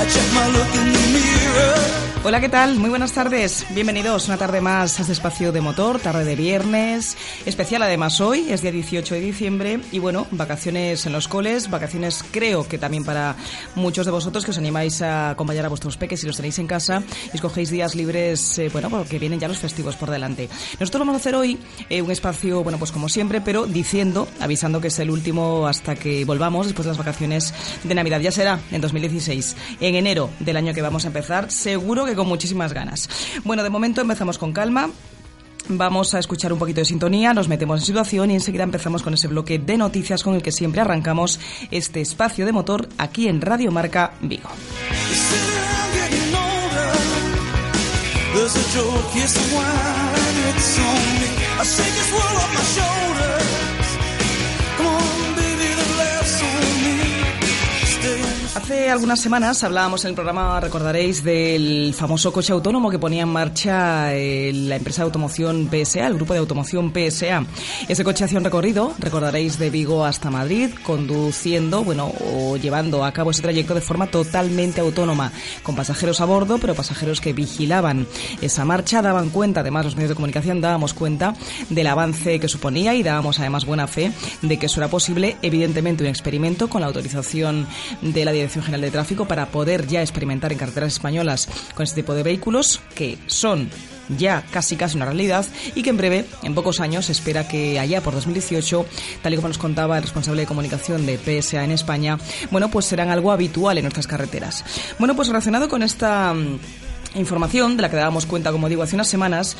I check my look in the mirror. Hola, ¿qué tal? Muy buenas tardes. Bienvenidos una tarde más a este espacio de motor, tarde de viernes. Especial además hoy, es día 18 de diciembre y bueno, vacaciones en los coles, vacaciones creo que también para muchos de vosotros que os animáis a acompañar a vuestros peques si los tenéis en casa y escogéis días libres, eh, bueno, porque vienen ya los festivos por delante. Nosotros vamos a hacer hoy eh, un espacio, bueno, pues como siempre, pero diciendo, avisando que es el último hasta que volvamos después de las vacaciones de Navidad. Ya será en 2016, en enero del año que vamos a empezar, seguro que con muchísimas ganas. Bueno, de momento empezamos con calma. Vamos a escuchar un poquito de sintonía, nos metemos en situación y enseguida empezamos con ese bloque de noticias con el que siempre arrancamos este espacio de motor aquí en Radio Marca Vigo. There's. Hace algunas semanas hablábamos en el programa, recordaréis, del famoso coche autónomo que ponía en marcha eh, la empresa de automoción PSA, el grupo de automoción PSA. Ese coche hacía un recorrido, recordaréis, de Vigo hasta Madrid, conduciendo, bueno, o llevando a cabo ese trayecto de forma totalmente autónoma, con pasajeros a bordo, pero pasajeros que vigilaban esa marcha, daban cuenta, además los medios de comunicación dábamos cuenta del avance que suponía y dábamos además buena fe de que eso era posible, evidentemente un experimento con la autorización de la Dirección General de Tráfico para poder ya experimentar en carreteras españolas con este tipo de vehículos que son ya casi casi una realidad y que en breve, en pocos años, se espera que allá por 2018, tal y como nos contaba el responsable de comunicación de PSA en España, bueno, pues serán algo habitual en nuestras carreteras. Bueno, pues relacionado con esta mm, información de la que dábamos cuenta, como digo, hace unas semanas,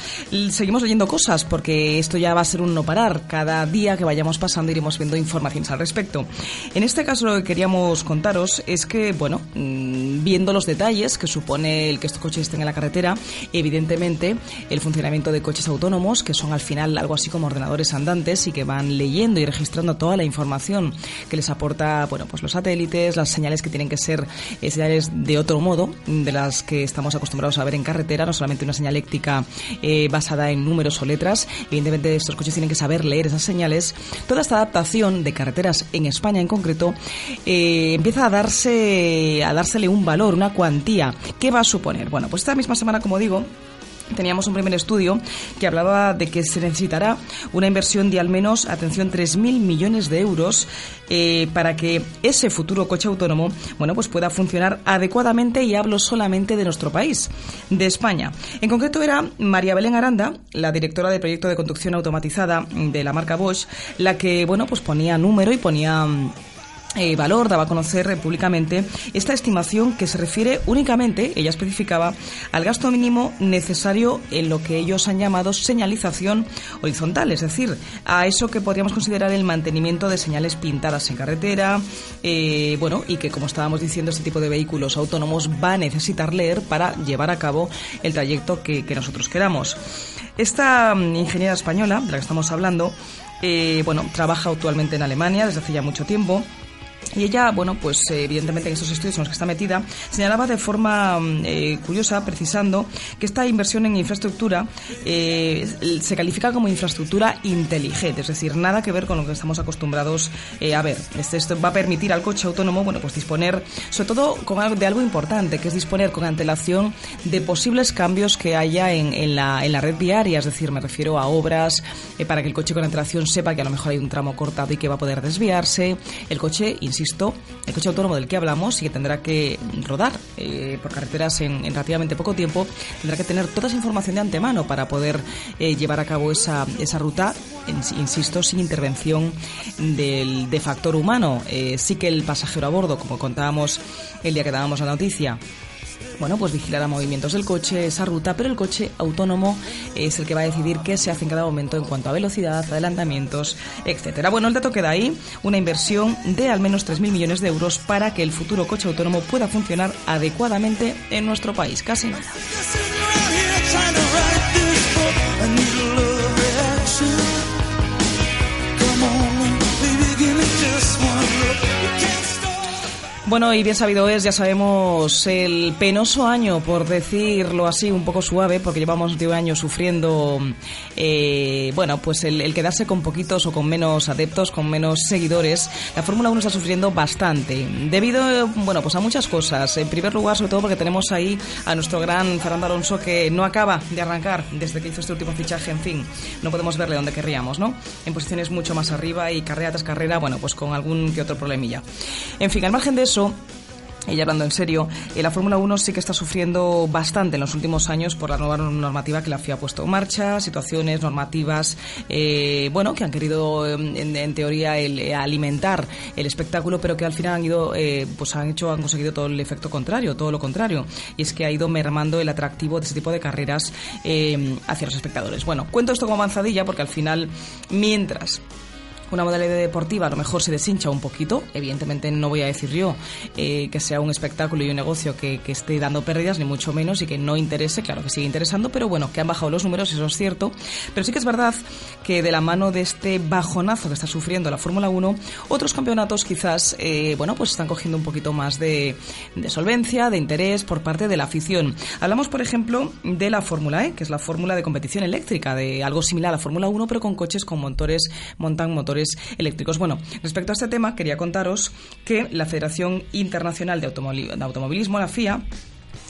seguimos leyendo cosas porque esto ya va a ser un no parar. Cada día que vayamos pasando iremos viendo informaciones al respecto. En este caso lo que queríamos contaros es que, bueno, mm, viendo los detalles que supone el que estos coches estén en la carretera, evidentemente el funcionamiento de coches autónomos, que son al final algo así como ordenadores andantes y que van leyendo y registrando toda la información que les aporta, bueno, pues los satélites, las señales que tienen que ser eh, señales de otro modo, de las que estamos acostumbrados a ver en carretera, no solamente una señal électrica eh, basada en números o letras. Evidentemente, estos coches tienen que saber leer esas señales. Toda esta adaptación de carreteras en España en concreto eh, empieza a darse a dársele un valor, una cuantía. ¿Qué va a suponer? Bueno, pues esta misma semana, como digo, Teníamos un primer estudio que hablaba de que se necesitará una inversión de al menos, atención, 3.000 millones de euros eh, para que ese futuro coche autónomo, bueno, pues pueda funcionar adecuadamente y hablo solamente de nuestro país, de España. En concreto era María Belén Aranda, la directora del proyecto de conducción automatizada de la marca Bosch, la que, bueno, pues ponía número y ponía mm, eh, valor daba a conocer públicamente esta estimación que se refiere únicamente, ella especificaba, al gasto mínimo necesario en lo que ellos han llamado señalización horizontal, es decir, a eso que podríamos considerar el mantenimiento de señales pintadas en carretera, eh, bueno, y que como estábamos diciendo, este tipo de vehículos autónomos va a necesitar leer para llevar a cabo el trayecto que, que nosotros queramos. Esta mm, ingeniera española, de la que estamos hablando, eh, bueno, trabaja actualmente en Alemania desde hace ya mucho tiempo Y ella, bueno, pues eh, evidentemente en estos estudios en los que está metida, señalaba de forma mm, eh, curiosa, precisando, que esta inversión en infraestructura eh, se califica como infraestructura inteligente, es decir, nada que ver con lo que estamos acostumbrados eh, a ver. Esto va a permitir al coche autónomo, bueno, pues disponer, sobre todo con algo, de algo importante, que es disponer con antelación de posibles cambios que haya en, en la, en la red viaria, es decir, me refiero a obras eh, para que el coche con antelación sepa que a lo mejor hay un tramo cortado y que va a poder desviarse. El coche, insisto, el coche autónomo del que hablamos y que tendrá que rodar eh, por carreteras en, en relativamente poco tiempo, tendrá que tener toda esa información de antemano para poder eh, llevar a cabo esa, esa ruta, insisto, sin intervención del, de factor humano. Eh, sí que el pasajero a bordo, como contábamos el día que dábamos la noticia, bueno, pues vigilará movimientos del coche, esa ruta, pero el coche autónomo es el que va a decidir qué se hace en cada momento en cuanto a velocidad, adelantamientos, etcétera. Bueno, el dato queda ahí, una inversión de al menos 3.000 millones de euros para que el futuro coche autónomo pueda funcionar adecuadamente en nuestro país. Casi nada. Bueno, y bien sabido es, ya sabemos, el penoso año, por decirlo así, un poco suave, porque llevamos de un año sufriendo, eh, bueno, pues el, el quedarse con poquitos o con menos adeptos, con menos seguidores. La Fórmula 1 está sufriendo bastante, debido, bueno, pues a muchas cosas. En primer lugar, sobre todo porque tenemos ahí a nuestro gran Fernando Alonso que no acaba de arrancar desde que hizo este último fichaje, en fin, no podemos verle donde querríamos, ¿no? En posiciones mucho más arriba y carrera tras carrera, bueno, pues con algún que otro problemilla. En fin, al margen de eso, y ya hablando en serio, eh, la Fórmula 1 sí que está sufriendo bastante en los últimos años por la nueva normativa que la FIA ha puesto en marcha, situaciones normativas, eh, bueno, que han querido eh, en, teoría eh, alimentar el espectáculo, pero que al final han ido, pues han hecho, han conseguido todo el efecto contrario, todo lo contrario, y es que ha ido mermando el atractivo de este tipo de carreras hacia los espectadores. Bueno, cuento esto como avanzadilla porque al final, mientras una modalidad deportiva a lo mejor se deshincha un poquito. Evidentemente no voy a decir yo eh, que sea un espectáculo y un negocio que, que esté dando pérdidas, ni mucho menos, y que no interese, claro que sigue interesando, pero bueno, que han bajado los números, eso es cierto. Pero sí que es verdad que de la mano de este bajonazo que está sufriendo la Fórmula 1, otros campeonatos quizás, eh, bueno, pues están cogiendo un poquito más de, de solvencia, de interés por parte de la afición. Hablamos, por ejemplo, de la Fórmula E, que es la fórmula de competición eléctrica, de algo similar a la Fórmula 1, pero con coches con motores, montan motores eléctricos. Bueno, respecto a este tema, quería contaros que la Federación Internacional de Automovilismo, la FIA,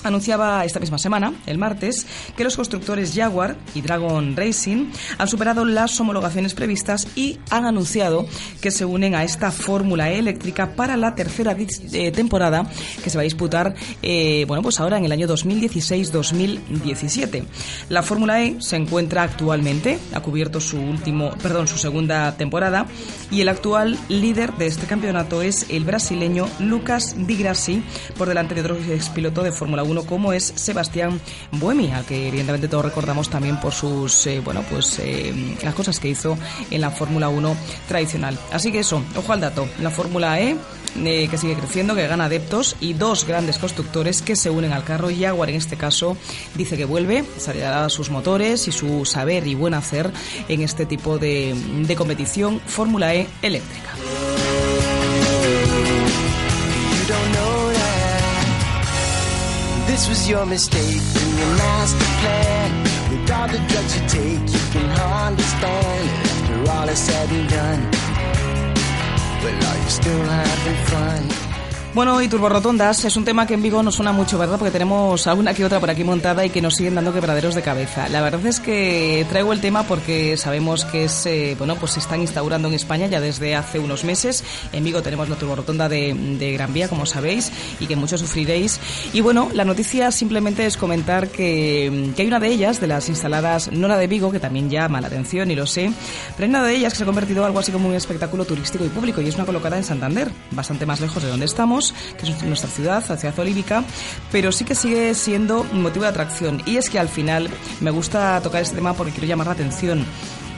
anunciaba esta misma semana, el martes, que los constructores Jaguar y Dragon Racing han superado las homologaciones previstas y han anunciado que se unen a esta fórmula eléctrica para la tercera eh, temporada que se va a disputar, eh, bueno, pues ahora en el año 2016-2017. La Fórmula E se encuentra actualmente, ha cubierto su último, perdón, su segunda temporada y el actual líder de este campeonato es el brasileño Lucas Di Grassi, por delante de otro expiloto de Fórmula 1 como es Sebastián Buemi, al que evidentemente todos recordamos también por sus, eh, bueno, pues eh, las cosas que hizo en la Fórmula 1 tradicional. Así que eso, ojo al dato, la Fórmula E eh, que sigue creciendo, que gana adeptos y dos grandes constructores que se unen al carro. Jaguar en este caso dice que vuelve, salirá sus motores y su saber y buen hacer en este tipo de, de competición Fórmula E eléctrica. This was your mistake in your master plan. With all the drugs you take, you can hardly stand. After all is said and done, well, are you still having fun? Bueno, y turborrotondas es un tema que en Vigo nos suena mucho, ¿verdad? Porque tenemos alguna que otra por aquí montada y que nos siguen dando quebraderos de cabeza. La verdad es que traigo el tema porque sabemos que es, eh, bueno, pues se están instaurando en España ya desde hace unos meses. En Vigo tenemos la turborrotonda de, de Gran Vía, como sabéis, y que muchos sufriréis. Y bueno, la noticia simplemente es comentar que, que hay una de ellas, de las instaladas, no la de Vigo, que también llama la atención y lo sé, pero hay una de ellas que se ha convertido en algo así como un espectáculo turístico y público y es una colocada en Santander, bastante más lejos de donde estamos, que es nuestra ciudad, la ciudad olívica, pero sí que sigue siendo motivo de atracción. Y es que al final me gusta tocar este tema porque quiero llamar la atención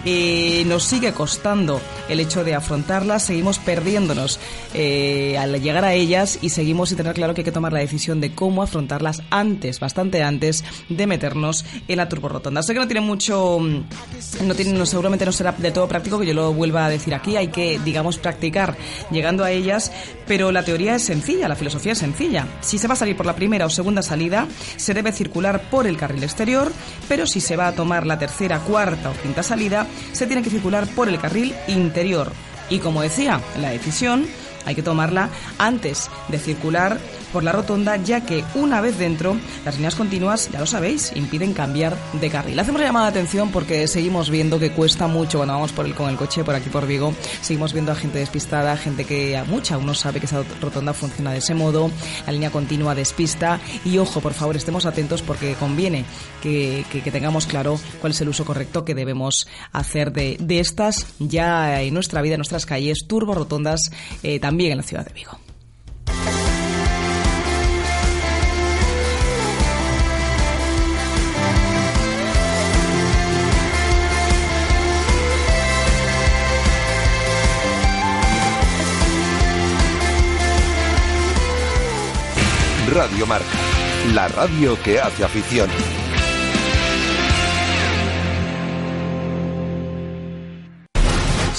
eh, nos sigue costando el hecho de afrontarlas, seguimos perdiéndonos eh, al llegar a ellas y seguimos sin tener claro que hay que tomar la decisión de cómo afrontarlas antes, bastante antes de meternos en la turborrotonda. Sé que no tiene mucho, mm, no tiene, no, seguramente no será de todo práctico que yo lo vuelva a decir aquí, hay que, digamos, practicar llegando a ellas, pero la teoría es sencilla, la filosofía es sencilla. Si se va a salir por la primera o segunda salida, se debe circular por el carril exterior, pero si se va a tomar la tercera, cuarta o quinta salida, se tiene que circular por el carril interior. Y como decía, la decisión hay que tomarla antes de circular por la rotonda, ya que una vez dentro, las líneas continuas, ya lo sabéis, impiden cambiar de carril. Hacemos la llamada de atención porque seguimos viendo que cuesta mucho cuando vamos por el, con el coche por aquí por Vigo. Seguimos viendo a gente despistada, gente que a mucha uno sabe que esa rotonda funciona de ese modo, la línea continua despista. Y ojo, por favor, estemos atentos porque conviene que, que- que tengamos claro cuál es el uso correcto que debemos hacer de, de estas ya en nuestra vida, en nuestras calles, turbo rotondas, eh, también en la ciudad de Vigo. Radio Marca, la radio que hace afición.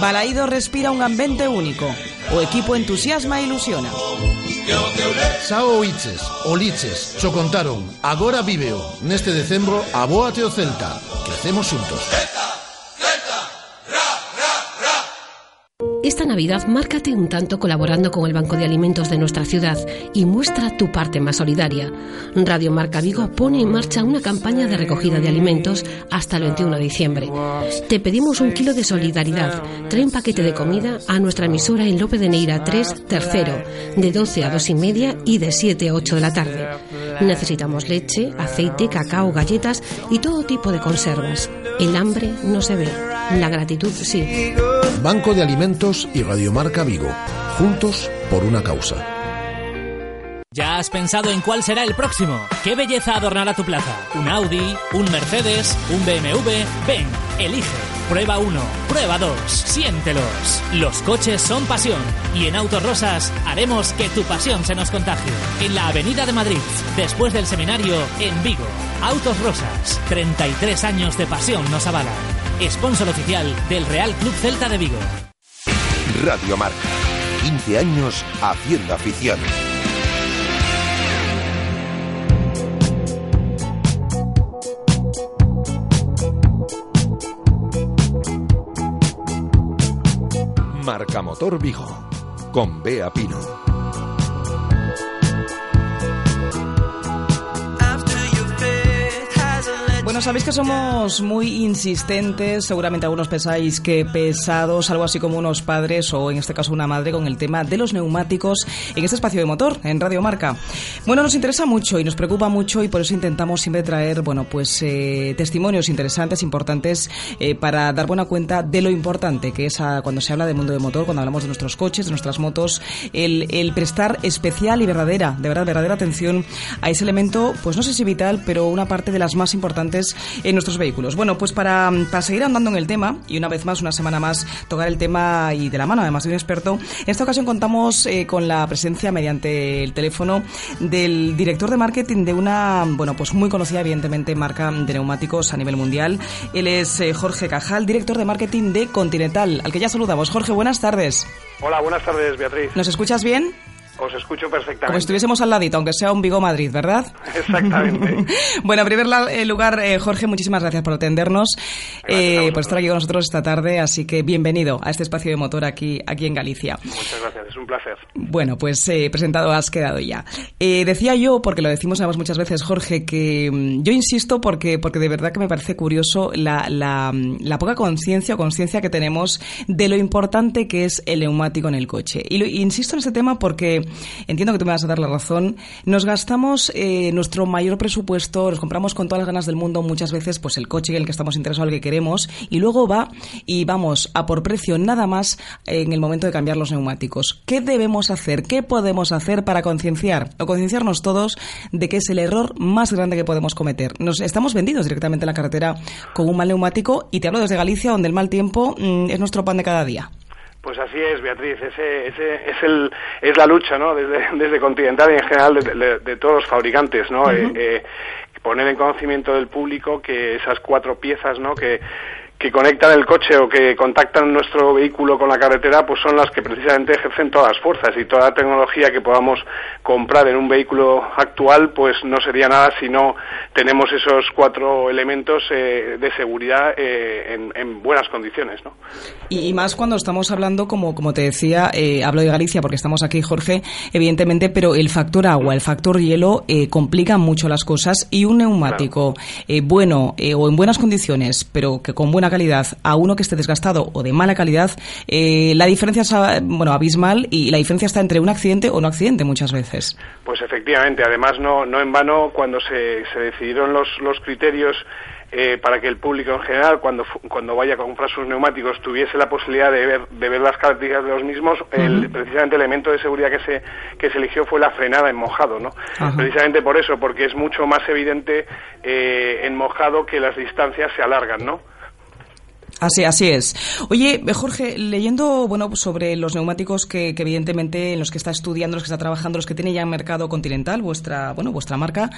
Balaído respira un ambiente único. O equipo entusiasma e ilusiona. Sao Iches, Oliches, cho contaron, agora viveo. Neste decembro, aboate o Celta. Crecemos xuntos. Esta Navidad márcate un tanto colaborando con el Banco de Alimentos de nuestra ciudad y muestra tu parte más solidaria. Radio Marca Vigo pone en marcha una campaña de recogida de alimentos hasta el 21 de diciembre. Te pedimos un kilo de solidaridad. Trae un paquete de comida a nuestra emisora en Lope de Neira 3, tercero, de 12 a 2 y media y de 7 a 8 de la tarde. Necesitamos leche, aceite, cacao, galletas y todo tipo de conservas. El hambre no se ve, la gratitud sí. Banco de Alimentos y Radiomarca Vigo. Juntos por una causa. ¿Ya has pensado en cuál será el próximo? ¿Qué belleza adornará tu plaza? ¿Un Audi? ¿Un Mercedes? ¿Un BMW? Ven, elige. Prueba uno, prueba dos, siéntelos. Los coches son pasión y en Autos Rosas haremos que tu pasión se nos contagie. En la Avenida de Madrid, después del seminario, en Vigo. Autos Rosas, 33 años de pasión nos avalan. Sponsor oficial del Real Club Celta de Vigo. Radio Marca, 15 años haciendo afición. Marca Motor Vigo, con Bea Pino. Sabéis que somos muy insistentes, seguramente algunos pensáis que pesados, algo así como unos padres o en este caso una madre con el tema de los neumáticos en este espacio de motor, en Radio Marca. Bueno, nos interesa mucho y nos preocupa mucho y por eso intentamos siempre traer, bueno, pues eh, testimonios interesantes, importantes, eh, para dar buena cuenta de lo importante que es cuando se habla del mundo de motor, cuando hablamos de nuestros coches, de nuestras motos, el, el prestar especial y verdadera, de verdad, verdadera atención a ese elemento, pues no sé si vital, pero una parte de las más importantes en nuestros vehículos. Bueno, pues para, para seguir andando en el tema, y una vez más, una semana más, tocar el tema y de la mano, además de un experto, en esta ocasión contamos eh, con la presencia mediante el teléfono del director de marketing de una, bueno, pues muy conocida, evidentemente, marca de neumáticos a nivel mundial. Él es eh, Jorge Cajal, director de marketing de Continental, al que ya saludamos. Jorge, buenas tardes. Hola, buenas tardes, Beatriz. ¿Nos escuchas bien? Os escucho perfectamente. Como si estuviésemos al ladito, aunque sea un Vigo Madrid, ¿verdad? Exactamente. bueno, en primer eh, lugar, eh, Jorge, muchísimas gracias por atendernos, eh, por estar aquí con nosotros esta tarde, así que bienvenido a este espacio de motor aquí, aquí en Galicia. Muchas gracias, es un placer. Bueno, pues presentado has quedado ya. Decía yo, porque lo decimos además muchas veces, Jorge, que mm, yo insisto porque, porque de verdad que me parece curioso la, la, mm, la poca conciencia o conciencia que tenemos de lo importante que es el neumático en el coche. Y lo- insisto en este tema porque entiendo que tú me vas a dar la razón. Nos gastamos eh, nuestro mayor presupuesto, nos compramos con todas las ganas del mundo muchas veces pues el coche en el que estamos interesados, el que queremos, y luego va y vamos a por precio nada más en el momento de cambiar los neumáticos. ¿Qué debemos hacer? ¿Qué podemos hacer para concienciar o concienciarnos todos de que es el error más grande que podemos cometer? Nos estamos vendidos directamente en la carretera con un mal neumático y te hablo desde Galicia, donde el mal tiempo mm, es nuestro pan de cada día. Pues así es, Beatriz. Ese, ese es, el, es la lucha, ¿no? Desde, desde Continental y en general de, de- de todos los fabricantes, ¿no? Eh, eh, poner en conocimiento del público que esas cuatro piezas, ¿no? Que, que conectan el coche o que contactan nuestro vehículo con la carretera, pues son las que precisamente ejercen todas las fuerzas y toda la tecnología que podamos comprar en un vehículo actual, pues no sería nada si no tenemos esos cuatro elementos eh, de seguridad eh, en, en buenas condiciones, ¿no? Y, y más cuando estamos hablando, como, como te decía, eh, hablo de Galicia porque estamos aquí, Jorge, evidentemente, pero el factor agua, el factor hielo eh, complica mucho las cosas y un neumático eh, bueno o en buenas condiciones, pero que con buena calidad, a uno que esté desgastado o de mala calidad, eh, la diferencia es bueno, abismal y la diferencia está entre un accidente o no accidente muchas veces. Pues efectivamente, además no, no en vano cuando se, se decidieron los, los criterios eh, para que el público en general, cuando, cuando vaya a comprar sus neumáticos, tuviese la posibilidad de ver, de ver las características de los mismos, el, precisamente el elemento de seguridad que se, que se eligió fue la frenada en mojado, ¿no? Precisamente por eso, porque es mucho más evidente eh, en mojado que las distancias se alargan, ¿no? Así, así es. Oye, Jorge, leyendo bueno sobre los neumáticos que, que evidentemente en los que está estudiando, los que está trabajando, los que tiene ya en mercado continental, vuestra bueno vuestra marca,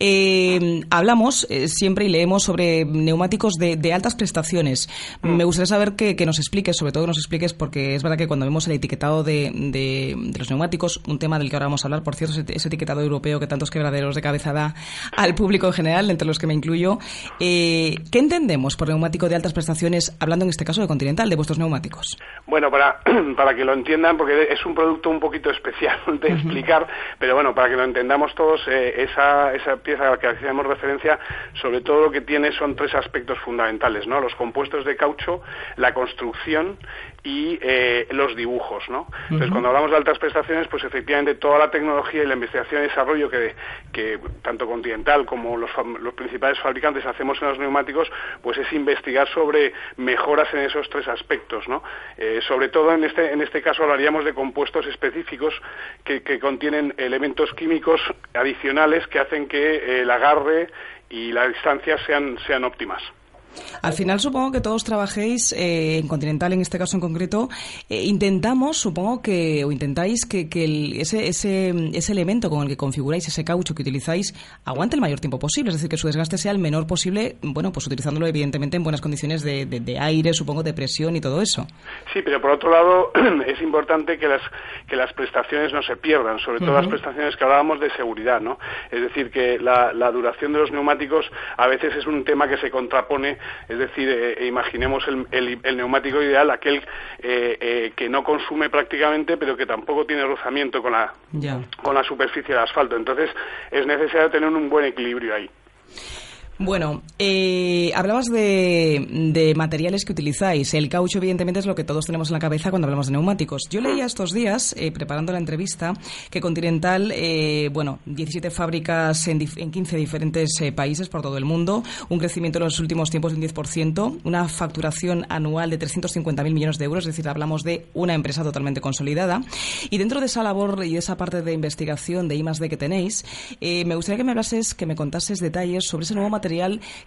eh, hablamos eh, siempre y leemos sobre neumáticos de, de altas prestaciones. Me gustaría saber que, que nos expliques, sobre todo que nos expliques, porque es verdad que cuando vemos el etiquetado de, de- de los neumáticos, un tema del que ahora vamos a hablar, por cierto, ese etiquetado europeo que tantos quebraderos de cabeza da al público en general, entre los que me incluyo, eh, ¿qué entendemos por neumático de altas prestaciones, hablando en este caso de Continental, de vuestros neumáticos? Bueno, para, para que lo entiendan, porque es un producto un poquito especial de explicar, pero bueno, para que lo entendamos todos, eh, esa, esa pieza a la que hacemos referencia, sobre todo lo que tiene son tres aspectos fundamentales, ¿no? Los compuestos de caucho, la construcción y eh, los dibujos, ¿no? Entonces, cuando hablamos de altas prestaciones, pues efectivamente toda la tecnología y la investigación y desarrollo que, que tanto Continental como los, principales fabricantes hacemos en los neumáticos, pues es investigar sobre mejoras en esos tres aspectos, ¿no? Eh, sobre todo en este, en este caso hablaríamos de compuestos específicos que, que contienen elementos químicos adicionales que hacen que eh, el agarre y la distancia sean, sean óptimas. Al final supongo que todos trabajéis eh, en Continental, en este caso en concreto, eh, intentamos, supongo que, o intentáis que, que el- ese, ese, ese elemento con el que configuráis ese caucho que utilizáis aguante el mayor tiempo posible, es decir, que su desgaste sea el menor posible, bueno, pues utilizándolo evidentemente en buenas condiciones de, de- de aire, supongo, de presión y todo eso. Sí, pero por otro lado es importante que las que las prestaciones no se pierdan, sobre todo las prestaciones que hablábamos de seguridad, ¿no? Es decir, que la, la duración de los neumáticos a veces es un tema que se contrapone, es decir, eh, imaginemos el, el- el neumático ideal, aquel eh, eh, que no consume prácticamente, pero que tampoco tiene rozamiento con la con la superficie del asfalto. Entonces es necesario tener un buen equilibrio ahí. Bueno, eh, hablabas de, de materiales que utilizáis. El caucho, evidentemente, es lo que todos tenemos en la cabeza cuando hablamos de neumáticos. Yo leía estos días, eh, preparando la entrevista, que Continental, eh, bueno, 17 fábricas en, en 15 diferentes eh, países por todo el mundo, un crecimiento en los últimos tiempos de un 10%, una facturación anual de 350.000 millones de euros, es decir, hablamos de una empresa totalmente consolidada. Y dentro de esa labor y de esa parte de investigación de I+D que tenéis, eh, me gustaría que me hablases, que me contases detalles sobre ese nuevo material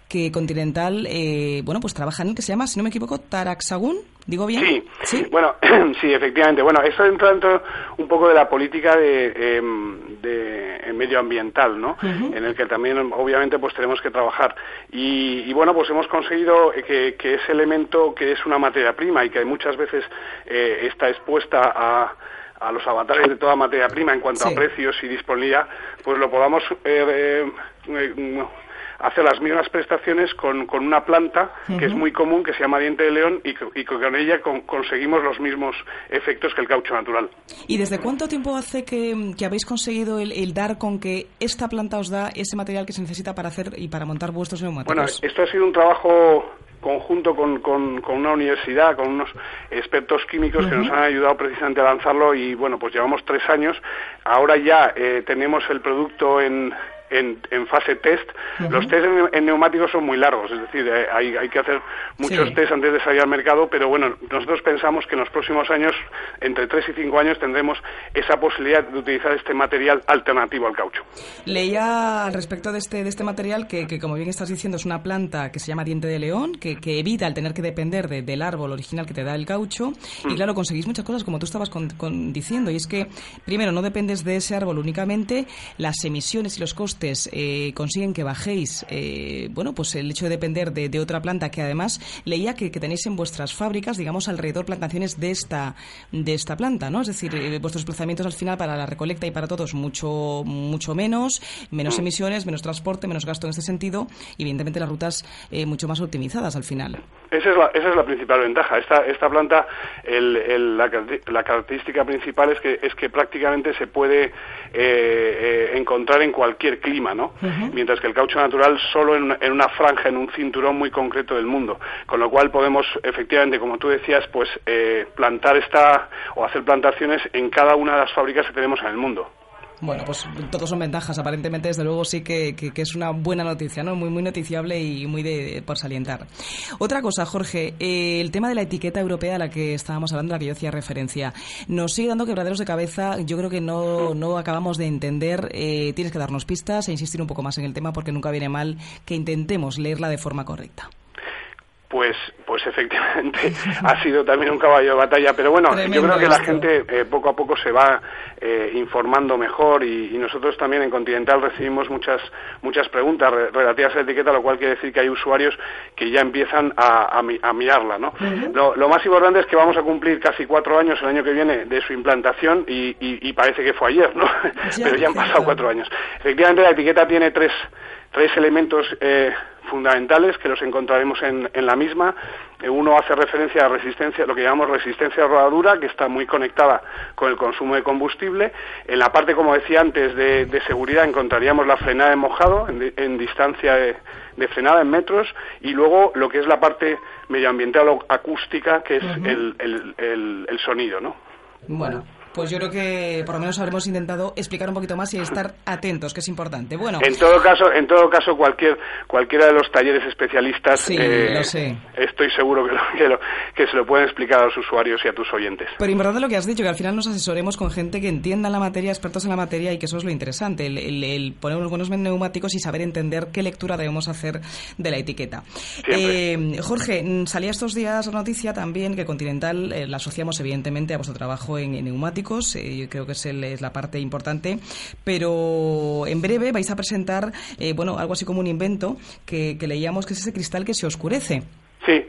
que Continental, eh, bueno, pues trabaja en el que se llama, si no me equivoco, Taraxagun. ¿Digo bien? Sí, bueno, sí, efectivamente. Bueno, eso entra dentro un poco de la política de, em, de eh, medioambiental, ¿no? En el que también, obviamente, pues tenemos que trabajar. Y, y, bueno, pues hemos conseguido eh, que, que ese elemento que es una materia prima y que muchas veces eh, está expuesta a a los avatares de toda materia prima en cuanto Sí. a precios y disponibilidad, pues lo podamos eh, eh, hacer las mismas prestaciones con, con una planta que es muy común, que se llama diente de león, y, y con ella con- conseguimos los mismos efectos que el caucho natural. ¿Y desde cuánto tiempo hace que, que habéis conseguido el, el dar con que esta planta os da ese material que se necesita para hacer y para montar vuestros neumáticos? Bueno, esto ha sido un trabajo conjunto con, con- con una universidad, con unos expertos químicos que nos han ayudado precisamente a lanzarlo y bueno, pues llevamos tres años. Ahora ya eh, tenemos el producto en, en, en fase test. Ujú. Los test en, en neumáticos son muy largos, es decir, eh, hay, hay que hacer muchos Sí. test antes de salir al mercado, pero bueno, nosotros pensamos que en los próximos años, entre tres y cinco años, tendremos esa posibilidad de utilizar este material alternativo al caucho. Leía al respecto de este, de este material que, que, como bien estás diciendo, es una planta que se llama diente de león, que, que evita el tener que depender de- del árbol original que te da el caucho. Y claro, conseguís muchas cosas, como tú estabas con- con- diciendo. Y es que, primero, no dependes de ese árbol únicamente. Las emisiones y los costes eh, consiguen que bajéis, eh, bueno, pues el hecho de depender de, de otra planta que además leía que, que tenéis en vuestras fábricas, digamos, alrededor plantaciones de esta, de esta planta, ¿no? Es decir, eh, vuestros desplazamientos al final para la recolecta y para todos mucho, mucho menos, menos emisiones, menos transporte, menos gasto en este sentido y evidentemente las rutas eh, mucho más optimizadas al final. Esa es la, esa es la principal ventaja. Esta, esta planta, el- el- la, la característica principal es que, es que prácticamente se puede eh, eh, encontrar en cualquier clima, ¿no? Mientras que el caucho natural solo en, una- en una franja, en un cinturón muy concreto del mundo. Con lo cual podemos, efectivamente, como tú decías, pues eh, plantar esta o hacer plantaciones en cada una de las fábricas que tenemos en el mundo. Bueno, pues todos son ventajas. Aparentemente, desde luego, sí que, que- que es una buena noticia, ¿no? Muy, muy noticiable y muy de, por salientar. Otra cosa, Jorge, eh, el tema de la etiqueta europea a la que estábamos hablando, a la que yo hacía referencia, nos sigue dando quebraderos de cabeza. Yo creo que no, no acabamos de entender. Eh, tienes que darnos pistas e insistir un poco más en el tema porque nunca viene mal que intentemos leerla de forma correcta. Pues, pues efectivamente ha sido también un caballo de batalla, pero bueno, Tremendo yo creo que la gente eh, poco a poco se va eh, informando mejor y, y nosotros también en Continental recibimos muchas muchas preguntas re- relativas a la etiqueta, lo cual quiere decir que hay usuarios que ya empiezan a, a mi- a mirarla, ¿no? lo, lo más importante es que vamos a cumplir casi cuatro años el año que viene de su implantación y, y- y parece que fue ayer, ¿no? Ya, pero ya han pasado cuatro años. Efectivamente la etiqueta tiene tres tres elementos eh, fundamentales que los encontraremos en, en la misma. Eh, Uno hace referencia a resistencia, lo que llamamos resistencia a rodadura, que está muy conectada con el consumo de combustible. En la parte, como decía antes, de, de seguridad encontraríamos la frenada en mojado, en, di- en distancia de, de frenada en metros, y luego lo que es la parte medioambiental o acústica, que es el, el- el- el sonido, ¿no? Bueno. Pues yo creo que por lo menos habremos intentado explicar un poquito más y estar atentos, que es importante. Bueno, En todo caso, en todo caso, cualquier cualquiera de los talleres especialistas, Sí, eh, lo sé. estoy seguro que, lo- que, lo- que se lo pueden explicar a los usuarios y a tus oyentes. Pero importante lo que has dicho, que al final nos asesoremos con gente que entienda la materia, expertos en la materia, y que eso es lo interesante, el, el- el poner unos buenos neumáticos y saber entender qué lectura debemos hacer de la etiqueta. Eh, Jorge, mm, salía estos días la noticia también que Continental eh, la asociamos evidentemente a vuestro trabajo en, en neumáticos, eh, yo creo que es, el- es la parte importante, pero en breve vais a presentar, eh, bueno, algo así como un invento que, que leíamos que es ese cristal que se oscurece. Sí.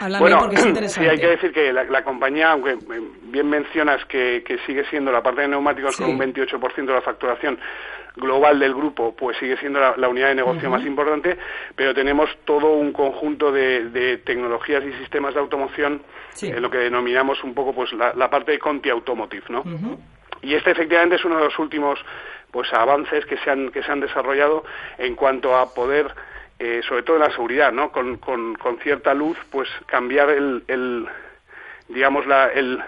Háblame bueno, porque es sí, interesante. hay que decir que la, la compañía, aunque eh, bien mencionas que, que sigue siendo la parte de neumáticos con un 28% de la facturación global del grupo, pues sigue siendo la, la unidad de negocio más importante, pero tenemos todo un conjunto de, de tecnologías y sistemas de automoción, en lo que denominamos un poco pues la, la parte de Conti Automotive, ¿no? Y este efectivamente es uno de los últimos pues avances que se han que se han desarrollado en cuanto a poder eh, sobre todo en la seguridad, ¿no? Con, con, con cierta luz, pues cambiar el, el digamos la el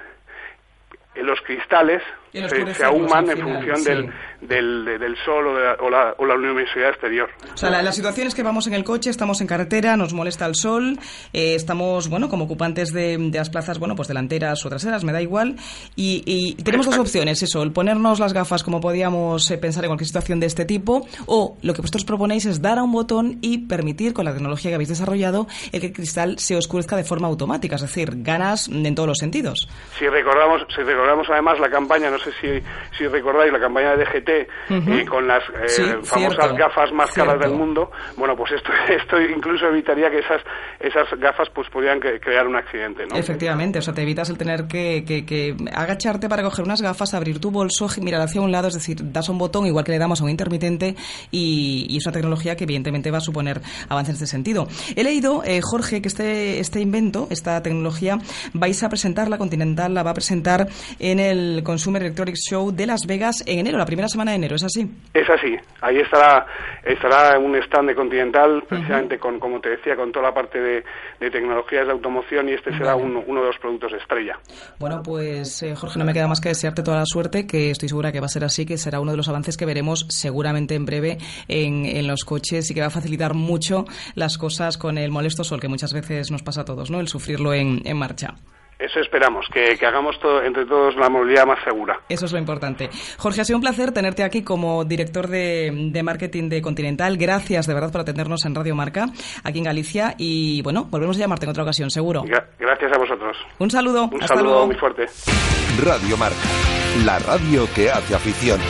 los cristales se, se ahuman en función sí. del, del, de- del sol o, de la, o, la, o la luminosidad exterior. O sea, la, la situación es que vamos en el coche, estamos en carretera, nos molesta el sol, eh, estamos, bueno, como ocupantes de, de las plazas, bueno, pues delanteras o traseras, me da igual. Y, y tenemos dos opciones, eso, el ponernos las gafas como podíamos eh, pensar en cualquier situación de este tipo, o lo que vosotros proponéis es dar a un botón y permitir, con la tecnología que habéis desarrollado, el que el cristal se oscurezca de forma automática, es decir, ganas en todos los sentidos. Si recordamos, si recordamos además la campaña, no sé si, si recordáis, la campaña de DGT eh, con las eh, Sí, famosas cierto, gafas más caras del mundo. Bueno, pues esto, esto incluso evitaría que esas, esas gafas pues pudieran cre- crear un accidente, ¿no? Efectivamente, o sea, te evitas el tener que, que- que agacharte para coger unas gafas, abrir tu bolso, mirar hacia un lado, es decir, das a un botón igual que le damos a un intermitente y, y es una tecnología que evidentemente va a suponer avances en este sentido. He leído, eh, Jorge, que este, este invento, esta tecnología, vais a presentarla, Continental la va a presentar en el Consumer Electronics Show de Las Vegas en enero, la primera semana de enero, ¿es así? Es así, ahí estará, estará un stand de Continental, precisamente con, como te decía, con toda la parte de, de tecnologías de automoción y este será Vale. uno, uno de los productos estrella. Bueno, pues eh, Jorge, no me queda más que desearte toda la suerte, que estoy segura que va a ser así, que será uno de los avances que veremos seguramente en breve en, en los coches y que va a facilitar mucho las cosas con el molesto sol que muchas veces nos pasa a todos, ¿no? El sufrirlo en, en marcha. Eso esperamos, que, que hagamos todo, entre todos la movilidad más segura. Eso es lo importante. Jorge, ha sido un placer tenerte aquí como director de, de marketing de Continental. Gracias de verdad por atendernos en Radio Marca, aquí en Galicia. Y bueno, volvemos a llamarte en otra ocasión, seguro. Gra- gracias a vosotros. Un saludo. Un Hasta saludo luego. muy fuerte. Radio Marca, la radio que hace afición.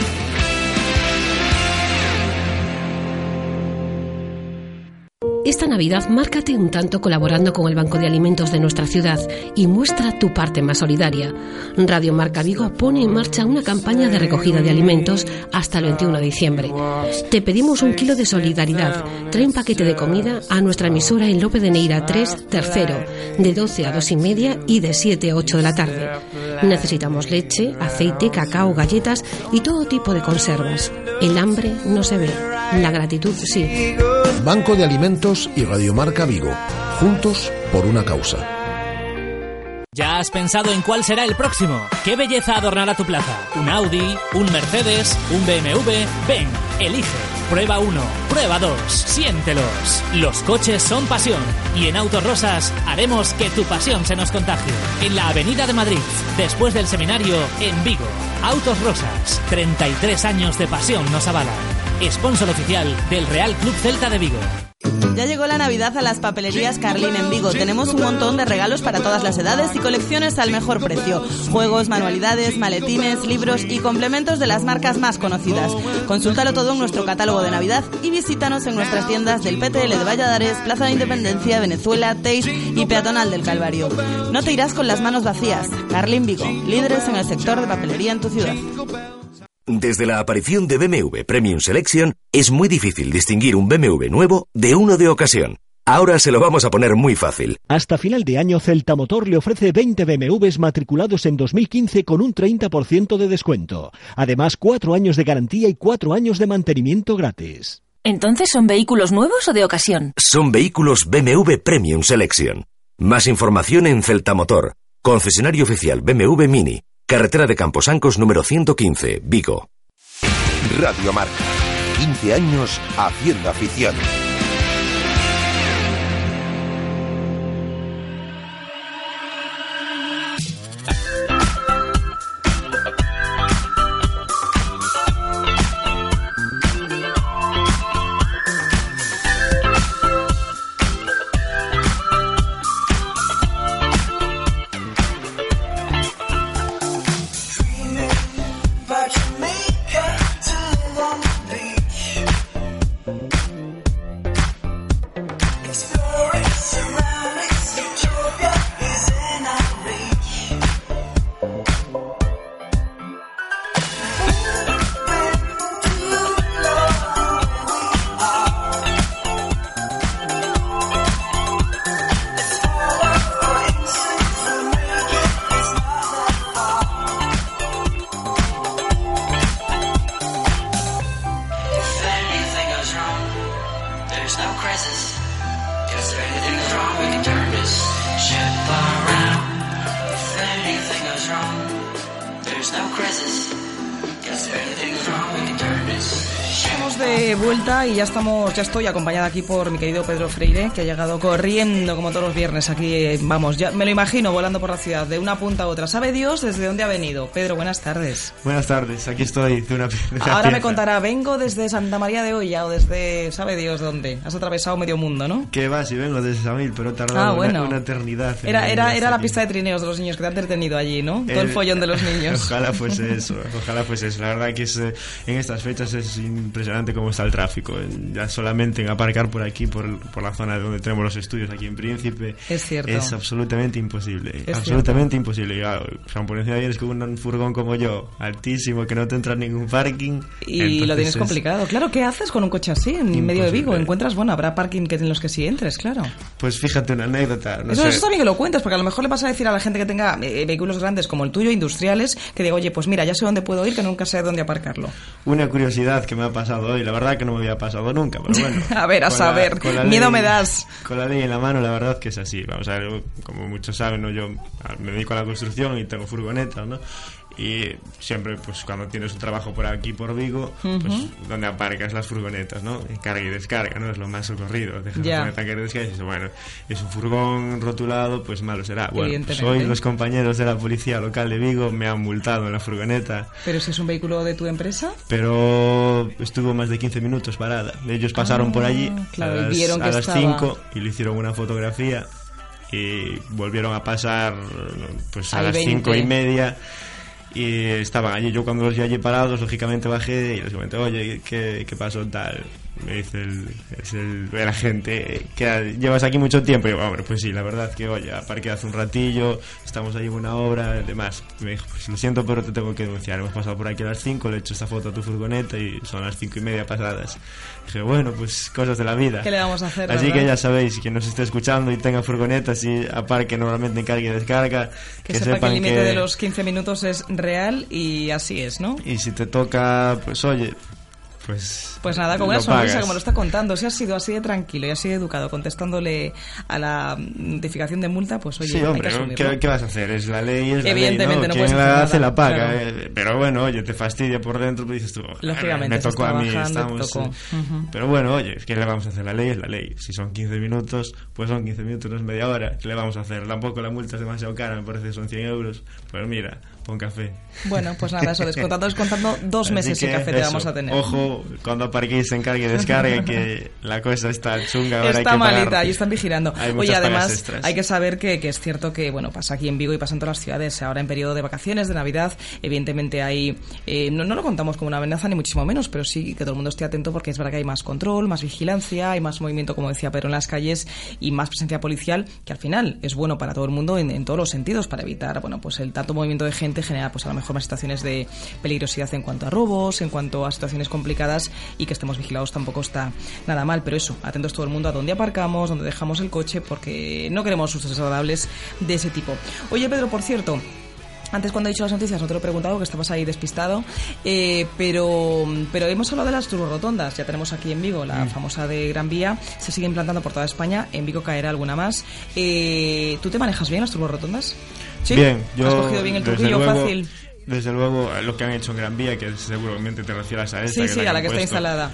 Esta Navidad márcate un tanto colaborando con el Banco de Alimentos de nuestra ciudad y muestra tu parte más solidaria. Radio Marca Vigo pone en marcha una campaña de recogida de alimentos hasta el 21 de diciembre. Te pedimos un kilo de solidaridad. Trae un paquete de comida a nuestra emisora en Lope de Neira 3, tercero, de 12 a 2 y media y de 7 a 8 de la tarde. Necesitamos leche, aceite, cacao, galletas y todo tipo de conservas. El hambre no se ve, la gratitud sí. Banco de Alimentos y Radiomarca Vigo. Juntos por una causa. ¿Ya has pensado en cuál será el próximo? ¿Qué belleza adornará tu plaza? ¿Un Audi? ¿Un Mercedes? ¿Un BMW? Ven, elige. Prueba uno, prueba dos, siéntelos. Los coches son pasión y en Autos Rosas haremos que tu pasión se nos contagie. En la Avenida de Madrid, después del seminario en Vigo. Autos Rosas, 33 años de pasión nos avalan. Sponsor oficial del Real Club Celta de Vigo. Ya llegó la Navidad a las papelerías Carlín en Vigo. Tenemos un montón de regalos para todas las edades y colecciones al mejor precio. Juegos, manualidades, maletines, libros y complementos de las marcas más conocidas. Consúltalo todo en nuestro catálogo de Navidad y visítanos en nuestras tiendas del PTL de Valladares, Plaza de Independencia, Venezuela, Teix y Peatonal del Calvario. No te irás con las manos vacías. Carlín Vigo, líderes en el sector de papelería en tu ciudad. Desde la aparición de BMW Premium Selection, es muy difícil distinguir un BMW nuevo de uno de ocasión. Ahora se lo vamos a poner muy fácil. Hasta final de año, Celta Motor le ofrece 20 BMWs matriculados en 2015 con un 30% de descuento. Además, 4 años de garantía y 4 años de mantenimiento gratis. ¿Entonces son vehículos nuevos o de ocasión? Son vehículos BMW Premium Selection. Más información en Celta Motor, concesionario oficial BMW Mini, carretera de Camposancos número 115, Vigo. Radio Marca, 15 años haciendo afición. Estoy acompañada aquí por mi querido Pedro Freire, que ha llegado corriendo como todos los viernes aquí, vamos, ya me lo imagino volando por la ciudad de una punta a otra. ¿Sabe Dios desde dónde ha venido? Pedro, buenas tardes. Buenas tardes, aquí estoy de una, de una Ahora me pieza. contará, vengo desde Santa María de Olla o desde, ¿sabe Dios dónde? Has atravesado medio mundo, ¿no? Que va, si vengo desde Samil, pero he tardado Ah, una- bueno. una, eternidad. en Era, era, era la aquí. pista de trineos de los niños que te han entretenido allí, ¿no? Todo el follón de los niños. Ojalá fuese eso, ojalá fuese eso. La verdad que es, eh, en estas fechas es impresionante cómo está el tráfico. Ya solamente en aparcar por aquí, por, por la zona donde tenemos los estudios aquí en Príncipe, Es cierto. es absolutamente imposible. Es absolutamente imposible. Y, claro, San por encima vienes con un furgón como yo, altísimo, que no te entra en ningún parking. Y entonces lo tienes es- complicado. Claro, ¿qué haces con un coche así en medio de Vigo? Encuentras, bueno, habrá parking que, en los que sí entres, claro. Pues fíjate una anécdota. No eso, sé. eso está bien que lo cuentes, porque a lo mejor le pasa a decir a la gente que tenga eh, vehículos grandes como el tuyo, industriales, que diga, oye, pues mira, ya sé dónde puedo ir, que nunca sé dónde aparcarlo. Una curiosidad que me ha pasado hoy, la verdad que no me había pasado nunca, pero bueno. A ver, a saber, la miedo ley- me das. Con la ley en la mano, la verdad que es así. Vamos a ver, como muchos saben, ¿no? yo ah, me dedico a la construcción y tengo furgonetas, ¿no? Y siempre, pues cuando tienes un trabajo por aquí, por Vigo, pues Ujú. donde aparcas las furgonetas, ¿no? Carga y descarga, ¿no? Es lo más socorrido. Dejas Ya. la furgoneta y descarga y dices, bueno, es un furgón rotulado, pues malo será. Bueno, pues hoy los compañeros de la policía local de Vigo me han multado en la furgoneta Pero si es un vehículo de tu empresa, pero estuvo más de 15 minutos parada. Ellos pasaron Ah, por allí claro, a las, vieron a que las estaba. 5 y le hicieron una fotografía y volvieron a pasar pues a Hay las 20. 5 y media y estaban allí. Yo cuando los vi allí parados, lógicamente bajé y les comenté, oye, ¿qué, qué pasó tal? Me dice el, es el, el agente, que llevas aquí mucho tiempo. Y yo, hombre, pues sí, la verdad que, oye, aparqué hace un ratillo, estamos ahí en una obra, demás. Me dijo, pues lo siento, pero te tengo que denunciar. Hemos pasado por aquí a las 5, le he hecho esta foto a tu furgoneta y son las 5 y media pasadas. Dije, bueno, pues cosas de la vida. ¿qué le vamos a hacer? Así verdad? que ya sabéis, quien nos esté escuchando y tenga furgonetas y aparque normalmente en carga y descarga, Que, sepa que el límite de los 15 minutos es real y así es, ¿no? y si te toca, pues oye, pues... Pues nada, con una sonrisa, pagas. como lo está contando, si has sido así de tranquilo y así de educado, contestándole a la notificación de multa, pues oye, sí, hay hombre, que ¿no? asumirlo. ¿Qué, qué vas a hacer? Es la ley, es la Evidentemente, ley, no ¿no? Quien hacer la hace la paga. claro. eh, Pero bueno, oye, te fastidia por dentro, pues dices tú, "Ah, Lógicamente, me tocó a mí, estamos... tocó. eh". Pero bueno, oye, ¿qué le vamos a hacer? La ley es la ley. Si son 15 minutos, pues son 15 minutos, no es media hora. ¿Qué le vamos a hacer? Tampoco la multa es demasiado cara, me parece que son 100 euros. Pues mira, café. Bueno, pues nada, eso, descontando, descontando dos meses de café te vamos a tener. Ojo, cuando aparquéis en carga y descarga, que la cosa está chunga. Ahora hay Está que malita pagar. y están vigilando. Hay Oye, además, hay que saber que, que es cierto que, bueno, pasa aquí en Vigo y pasa en todas las ciudades. Ahora en periodo de vacaciones, de Navidad, evidentemente hay. eh, no, no lo contamos como una amenaza, ni muchísimo menos, pero sí que todo el mundo esté atento porque es verdad que hay más control, más vigilancia, hay más movimiento, como decía Pedro, en las calles y más presencia policial, que al final es bueno para todo el mundo en, en todos los sentidos, para evitar, bueno, pues el tanto movimiento de gente genera, pues a lo mejor más situaciones de peligrosidad en cuanto a robos, en cuanto a situaciones complicadas y que estemos vigilados tampoco está nada mal, pero eso, atentos todo el mundo a dónde aparcamos, dónde dejamos el coche, porque no queremos sustos desagradables de ese tipo. Oye, Pedro, por cierto, antes cuando he dicho las noticias no te lo he preguntado que estabas ahí despistado, eh, pero, pero hemos hablado de las turborotondas, ya tenemos aquí en Vigo la Mm. famosa de Gran Vía, se sigue implantando por toda España, en Vigo caerá alguna más. Eh, ¿Tú te manejas bien las turborotondas? ¿Sí? Bien, yo. ¿Has cogido bien el truquillo luego- fácil? Desde luego, lo que han hecho en Gran Vía, que seguramente te refieras a esta. Sí, que sí, la a la que está instalada.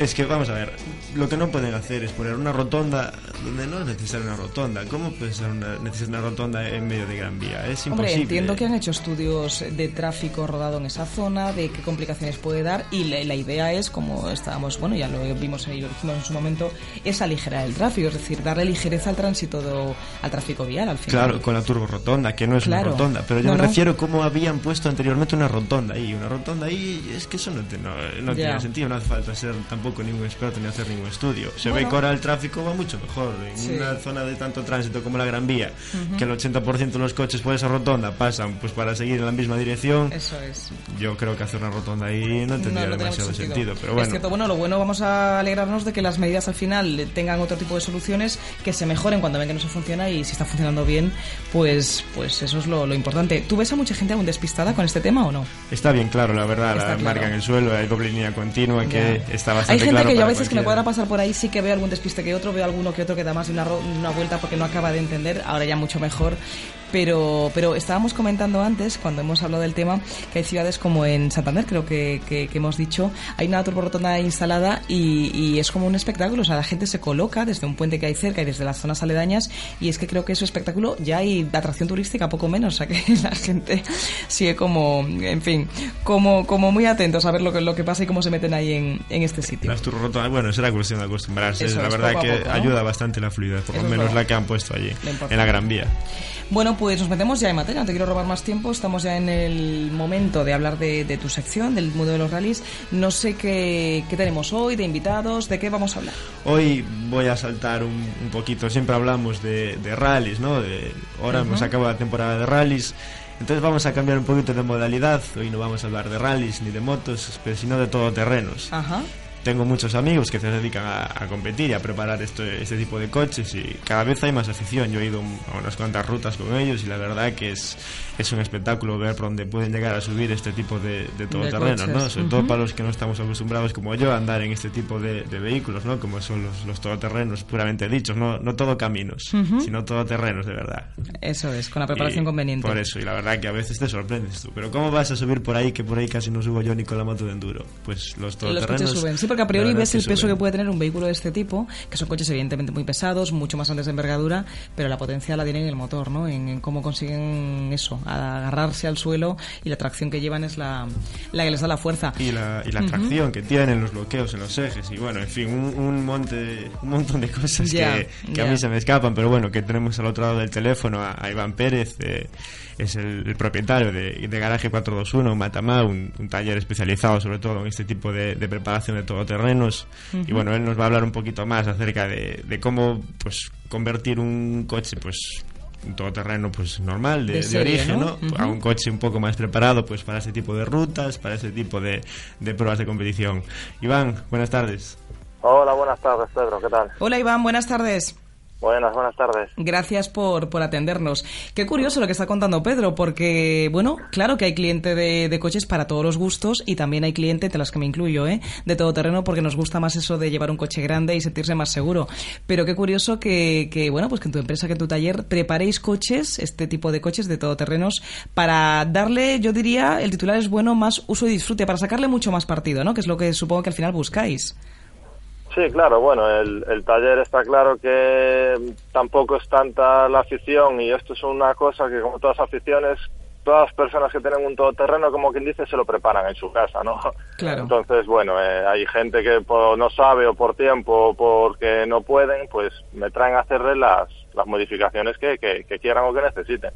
Es que, vamos a ver, lo que no pueden hacer es poner una rotonda donde no es necesaria una rotonda. ¿Cómo puede ser una, una rotonda en medio de Gran Vía? Es imposible. Hombre, entiendo que han hecho estudios de tráfico rodado en esa zona, de qué complicaciones puede dar y la, la idea es, como estábamos, bueno, ya lo vimos y lo dijimos en su momento, es aligerar el tráfico, es decir, darle ligereza al tránsito, do- al tráfico vial al final. Claro, con la turbo rotonda, que no es Claro. una rotonda. Pero yo No, me no. refiero cómo habían puesto anteriormente una rotonda ahí. Una rotonda ahí, es que eso no, te- no, no tiene sentido. No hace falta ser tampoco ningún experto ni hacer ningún estudio. Se Bueno. ve que ahora el tráfico va mucho mejor. En Sí. una zona de tanto tránsito como la Gran Vía, Ujú. que el 80% de los coches por esa rotonda pasan pues para seguir en la misma dirección. Eso es. Yo creo que hacer una rotonda ahí no tendría no tiene demasiado mucho sentido. Pero Es bueno, cierto, bueno, lo bueno, vamos a alegrarnos de que las medidas al final tengan otro tipo de soluciones, que se mejoren cuando ven que no se funciona y si está funcionando bien, pues, pues eso es lo, lo importante. ¿Tú ves a mucha gente aún despistada con este tema o no? está bien claro, la verdad. Está la claro. marca en el suelo, hay doble línea continua que Ya. está bastante Hay gente claro que yo a veces que me cuadra pasar por ahí, sí que veo algún despiste que otro, veo alguno que otro que da más de una, una vuelta porque no acaba de entender, ahora ya mucho mejor. Pero, pero estábamos comentando antes, cuando hemos hablado del tema, que hay ciudades como en Santander, creo que, que, que hemos dicho, hay una turborotonda instalada y, y es como un espectáculo. O sea, la gente se coloca desde un puente que hay cerca y desde las zonas aledañas y es que creo que ese espectáculo ya hay atracción turística poco menos, o sea que la gente sigue como, en fin, como, como muy atentos a ver lo que, lo que pasa y cómo se meten ahí en, en este sitio. Las turrotondas, bueno, será cuestión de acostumbrarse. Eso la es, verdad poco a que poco, ¿no? ayuda bastante la fluidez, por Eso lo menos la que han puesto allí, en la Gran Vía. Bueno, pues nos metemos ya en materia, no te quiero robar más tiempo, estamos ya en el momento de hablar de, de tu sección, del mundo de los rallies. No sé qué, qué tenemos hoy, de invitados, de qué vamos a hablar. Hoy voy a saltar un, un poquito, siempre hablamos de, de rallies, ¿no? De, ahora Ujú. hemos acabado la temporada de rallies, entonces vamos a cambiar un poquito de modalidad. Hoy no vamos a hablar de rallies ni de motos, pero sino de todoterrenos. Ajá. Tengo muchos amigos que se dedican a, a competir y a preparar esto, este tipo de coches y cada vez hay más afición. Yo he ido a unas cuantas rutas con ellos y la verdad que es, es un espectáculo ver por dónde pueden llegar a subir este tipo de, de todoterrenos, ¿no? Sobre todo Ujú. para los que no estamos acostumbrados como yo a andar en este tipo de, de vehículos, ¿no? Como son los, los todoterrenos puramente dichos, no, no todo caminos, Ujú. sino todoterrenos de verdad. Eso es, con la preparación Y conveniente. Por eso, y la verdad que a veces te sorprendes tú. Pero ¿cómo vas a subir por ahí que por ahí casi no subo yo ni con la moto de enduro? Pues los Los todoterrenos... Sí, porque a priori ves es el peso que puede tener un vehículo de este tipo, que son coches evidentemente muy pesados, mucho más grandes de envergadura, pero la potencia la tienen en el motor, ¿no? En, en cómo consiguen eso, agarrarse al suelo y la tracción que llevan es la, la que les da la fuerza. y la, y la Ujú. tracción que tienen, los bloqueos en los ejes y bueno, en fin, un, un monte, un montón de cosas Ya, que, que ya. a mí se me escapan, pero bueno, que tenemos al otro lado del teléfono a, a Iván Pérez, eh, es el, el propietario de, de Garaje 421, Matamá, un, un taller especializado sobre todo en este tipo de, de preparación de todoterrenos y bueno, él nos va a hablar un poquito más acerca de, de cómo pues convertir un coche pues un todoterreno pues normal de, De de serie, origen ¿no? ¿no? a un coche un poco más preparado pues para este tipo de rutas para este tipo de, de pruebas de competición Iván buenas tardes Hola, buenas tardes, Pedro, ¿qué tal? Hola Iván, buenas tardes. Buenas, buenas tardes. Gracias por, por atendernos. Qué curioso lo que está contando Pedro, porque, bueno, claro que hay cliente de, coches para todos los gustos y también hay cliente, de las que me incluyo, ¿eh? de todo terreno, porque nos gusta más eso de llevar un coche grande y sentirse más seguro. Pero qué curioso que, que, bueno, pues que en tu empresa, que en tu taller, preparéis coches, este tipo de coches de todoterrenos, para darle, yo diría, el titular es bueno, más uso y disfrute, para sacarle mucho más partido, ¿no? Que es lo que supongo que al final buscáis. Sí, claro, bueno, el, el taller está claro que tampoco es tanta la afición y esto es una cosa que como todas las aficiones, todas las personas que tienen un todoterreno, como quien dice, se lo preparan en su casa, ¿no? Claro. Entonces, bueno, eh, hay gente que por- no sabe o por tiempo o porque no pueden, pues me traen a hacerle las, las modificaciones que, que, que quieran o que necesiten.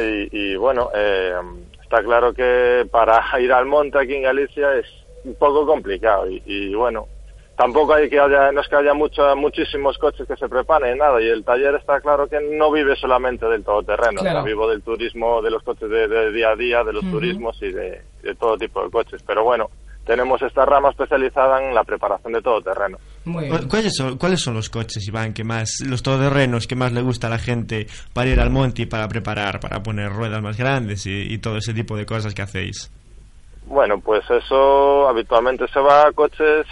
Y, y, bueno, eh, está claro que para ir al monte aquí en Galicia es un poco complicado y, y, bueno, tampoco hay que haya, no es que haya mucho, muchísimos coches que se preparen, nada, y el taller está claro que no vive solamente del todoterreno, Claro. ¿no? vivo del turismo, de los coches de, de día a día, de los Ujú. turismos y de, de todo tipo de coches, pero bueno, tenemos esta rama especializada en la preparación de todoterreno. ¿Cu- ¿Cuáles son, ¿Cuáles son los coches, Iván, que más, los todoterrenos que más le gusta a la gente para ir al monte y para preparar, para poner ruedas más grandes y, y todo ese tipo de cosas que hacéis? Bueno, pues eso habitualmente se va a coches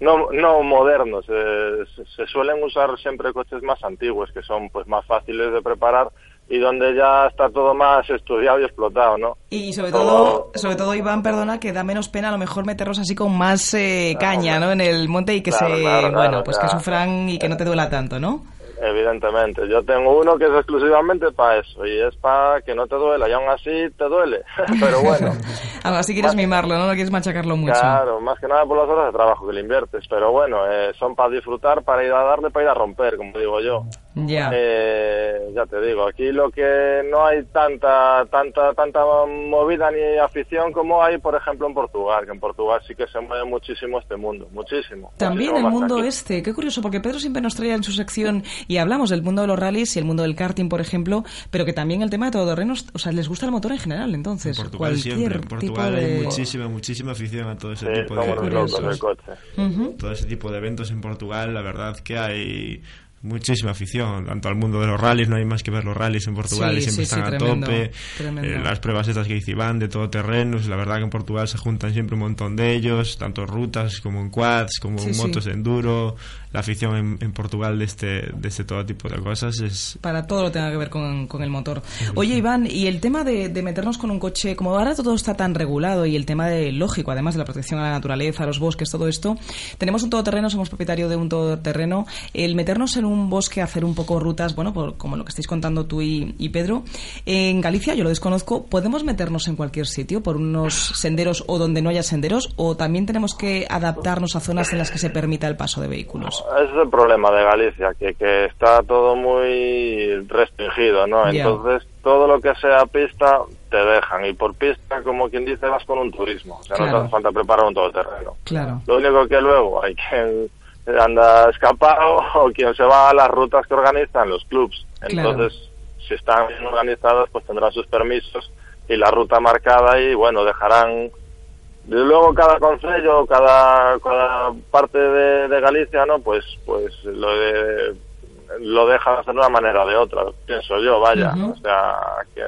no, no modernos. eh, se, se suelen usar siempre coches más antiguos, que son pues más fáciles de preparar y donde ya está todo más estudiado y explotado, ¿no? Y sobre todo, sobre todo Iván, perdona, que da menos pena a lo mejor meterlos así con más eh, caña, ¿no? En el monte y que Claro, se, claro, bueno, claro, pues que sufran y que no te duela tanto, ¿no? Evidentemente. Yo tengo uno que es exclusivamente para eso y es para que no te duela y aún así te duele. Pero bueno, así quieres mimarlo, ¿no? No quieres machacarlo mucho. claro, más que nada por las horas de trabajo que le inviertes. Pero bueno, eh, son para disfrutar, para ir a darle, para ir a romper, como digo yo. Ya. Eh, ya te digo, aquí lo que no hay tanta, tanta, tanta movida ni afición como hay, por ejemplo, en Portugal, que en Portugal sí que se mueve muchísimo este mundo, muchísimo. También muchísimo el mundo aquí. este, qué curioso, porque Pedro siempre nos traía en su sección y hablamos del mundo de los rallies y el mundo del karting, por ejemplo, pero que también el tema de todoterrenos, o sea, les gusta el motor en general, entonces. Portugal cualquier siempre, en tipo Portugal de... hay muchísima, muchísima afición a todo ese Sí, tipo de eventos. Todo ese tipo de eventos en Portugal, la verdad que hay muchísima afición, tanto al mundo de los rallies, no hay más que ver los rallies en Portugal Sí, y siempre sí, sí, están a tremendo, tope. tremendo. Eh, las pruebas estas que dice Iván de todo terrenos, la verdad que en Portugal se juntan siempre un montón de ellos, tanto rutas como en quads, como en motos de enduro. La afición en, en Portugal de este, de este todo tipo de cosas es Para todo lo que tenga que ver con, con el motor. Oye, Iván, y el tema de, de meternos con un coche, como ahora todo está tan regulado y el tema de lógico, además de la protección a la naturaleza, a los bosques, todo esto, tenemos un todoterreno, somos propietario de un todoterreno. El meternos en un bosque, hacer un poco rutas, bueno, por, como lo que estáis contando tú y, y Pedro, en Galicia, yo lo desconozco, ¿podemos meternos en cualquier sitio por unos senderos o donde no haya senderos? ¿O también tenemos que adaptarnos a zonas en las que se permita el paso de vehículos? Es el problema de Galicia, que, que está todo muy restringido, ¿no? Entonces, todo lo que sea pista te dejan. Y por pista, como quien dice, vas con un turismo. O sea, no Claro. te hace falta preparar un todoterreno. Claro. Lo único que luego hay quien anda escapado o quien se va a las rutas que organizan los clubs. Claro. Entonces, si están bien organizados, pues tendrán sus permisos y la ruta marcada y, bueno, dejarán... Luego cada concello, cada, cada parte de, de Galicia, ¿no? Pues, pues lo de, lo deja de una manera o de otra, pienso yo, vaya. O sea, que...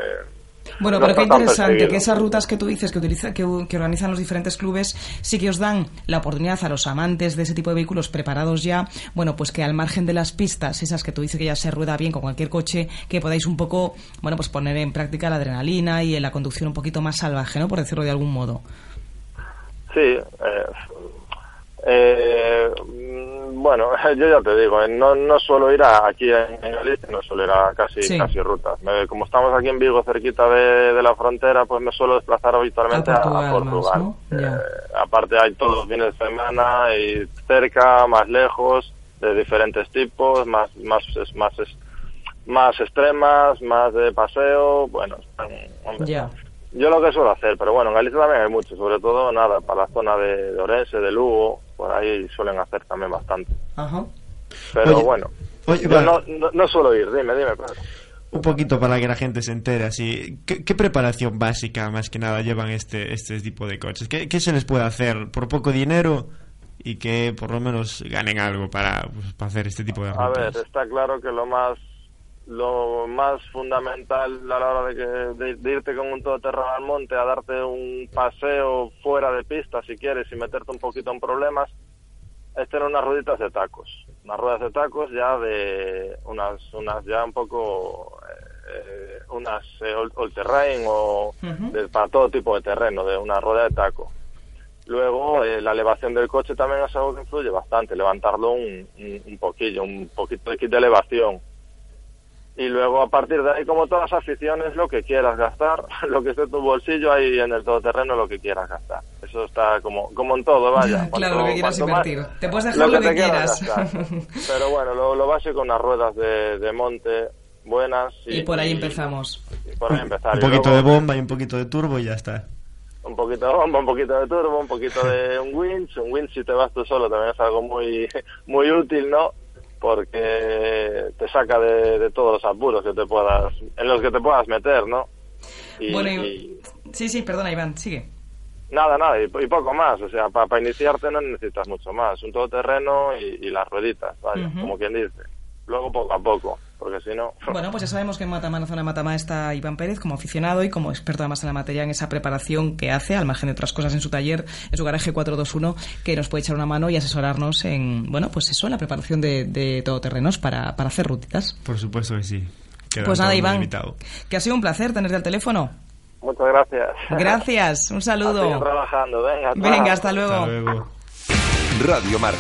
Bueno, no pero qué interesante que esas rutas que tú dices que, utiliza, que, que organizan los diferentes clubes sí que os dan la oportunidad a los amantes de ese tipo de vehículos preparados ya, bueno, pues que al margen de las pistas, esas que tú dices que ya se rueda bien con cualquier coche, que podáis un poco, bueno, pues poner en práctica la adrenalina y la conducción un poquito más salvaje, ¿no? Por decirlo de algún modo. Sí, eh, eh, mm, bueno, yo ya te digo, eh, no, no suelo ir a, aquí en, Galicia, no suelo ir a casi, Sí. casi rutas. Me- como estamos aquí en Vigo, cerquita de, de la frontera, pues me suelo desplazar habitualmente a, a Portugal. Eh, aparte hay todos los fines de semana y cerca, más lejos, de diferentes tipos, más, más, es- más, es- más extremas, más de paseo, bueno, están, hombre. Yo lo que suelo hacer, pero bueno, en Galicia también hay mucho, sobre todo nada, para la zona de, de Orense, de Lugo, por ahí suelen hacer también bastante. Ajá. Pero Oye, bueno, oye, yo va. no, no, no suelo ir, dime, dime, Pedro. un poquito para que la gente se entere así. ¿Qué, qué preparación básica más que nada llevan este, este tipo de coches? ¿Qué, qué se les puede hacer por poco dinero y que por lo menos ganen algo para, pues, para hacer este tipo de A ver, rutas? está claro que lo más lo más fundamental a la hora de, que, de, de irte con un todoterreno al monte a darte un paseo fuera de pista si quieres y meterte un poquito en problemas es tener unas rueditas de tacos. Unas ruedas de tacos ya de unas unas ya un poco eh, unas eh, all, all terrain o de- para todo tipo de terreno de una rueda de taco. Luego, eh, la elevación del coche también es algo que influye bastante, levantarlo un, un, un poquillo, un poquito de kit de elevación. Y luego, a partir de ahí, como todas las aficiones, lo que quieras gastar, lo que esté en tu bolsillo, ahí en el todoterreno, lo que quieras gastar. Eso está como, como en todo, vaya. claro, lo que quieras más- invertir. Te puedes dejar lo que, te quieras. gastar. Pero bueno, lo, lo básico, unas ruedas de, de monte buenas. Y, Y por ahí empezamos. y por ahí empezar. Un poquito luego- de bomba y un poquito de turbo y ya está. un poquito de bomba, un poquito de turbo, un poquito de un winch. Un winch si te vas tú solo también es algo muy, muy útil, ¿no? Porque te saca de, de todos los apuros que te puedas, en los que te puedas meter, ¿no? Y, bueno, y- sí, sí, perdona, Iván, sigue. nada, nada, y, y poco más. O sea, para iniciarte no necesitas mucho más. Un todoterreno y, y las rueditas, vaya, como quien dice. Luego poco a poco, porque si no... Bueno, pues ya sabemos que en Matamá, Matamá, está Iván Pérez como aficionado y como experto además en la materia en esa preparación que hace, al margen de otras cosas en su taller, en su garaje 421, que nos puede echar una mano y asesorarnos en, bueno, pues eso, en la preparación de, de todoterrenos para, para hacer rutitas. Por supuesto que sí. Pues nada, Iván, limitado. que ha sido un placer tenerte al teléfono. Muchas gracias. Gracias, un saludo. trabajando, venga. chao. Venga, hasta luego. Hasta luego. Radio Marca,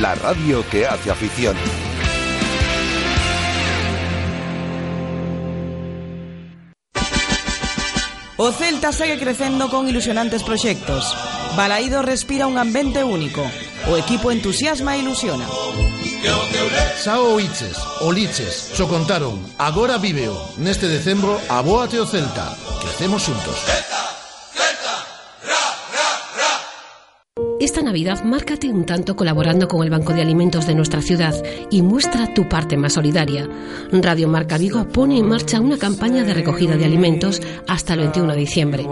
la radio que hace afición. O Celta segue crecendo con ilusionantes proxectos. Balaído respira un ambiente único. O equipo entusiasma e ilusiona. Sao Oiches, Oliches, xo contaron, agora viveo. Neste decembro, abóate o Celta. Crecemos xuntos. Esta Navidad márcate un tanto colaborando con el Banco de Alimentos de nuestra ciudad y muestra tu parte más solidaria. Radio Marca Vigo pone en marcha una campaña de recogida de alimentos hasta el 21 de diciembre.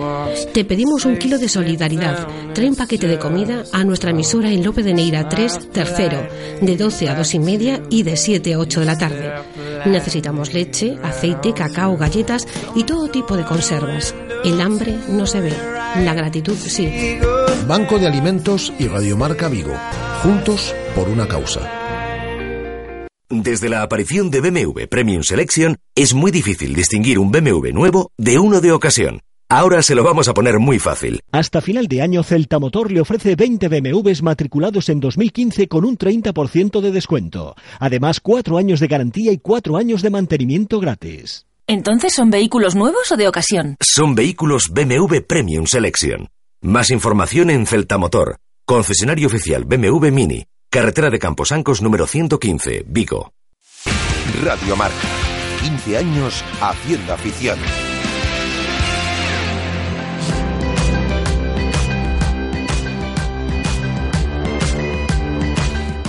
Te pedimos un kilo de solidaridad. Trae un paquete de comida a nuestra emisora en Lope de Neira 3, tercero, de 12 a 2 y media y de 7 a 8 de la tarde. Necesitamos leche, aceite, cacao, galletas y todo tipo de conservas. El hambre no se ve, la gratitud sí. Banco de Alimentos y Radiomarca Vigo. Juntos por una causa. Desde la aparición de BMW Premium Selection, es muy difícil distinguir un BMW nuevo de uno de ocasión. Ahora se lo vamos a poner muy fácil. Hasta final de año, Celta Motor le ofrece 20 BMWs matriculados en 2015 con un 30% de descuento. Además, cuatro años de garantía y cuatro años de mantenimiento gratis. ¿Entonces son vehículos nuevos o de ocasión? Son vehículos BMW Premium Selection. Más información en Celta Motor, concesionario oficial BMW Mini, carretera de Camposancos número 115, Vigo. Radio Marca. 15 años haciendo afición.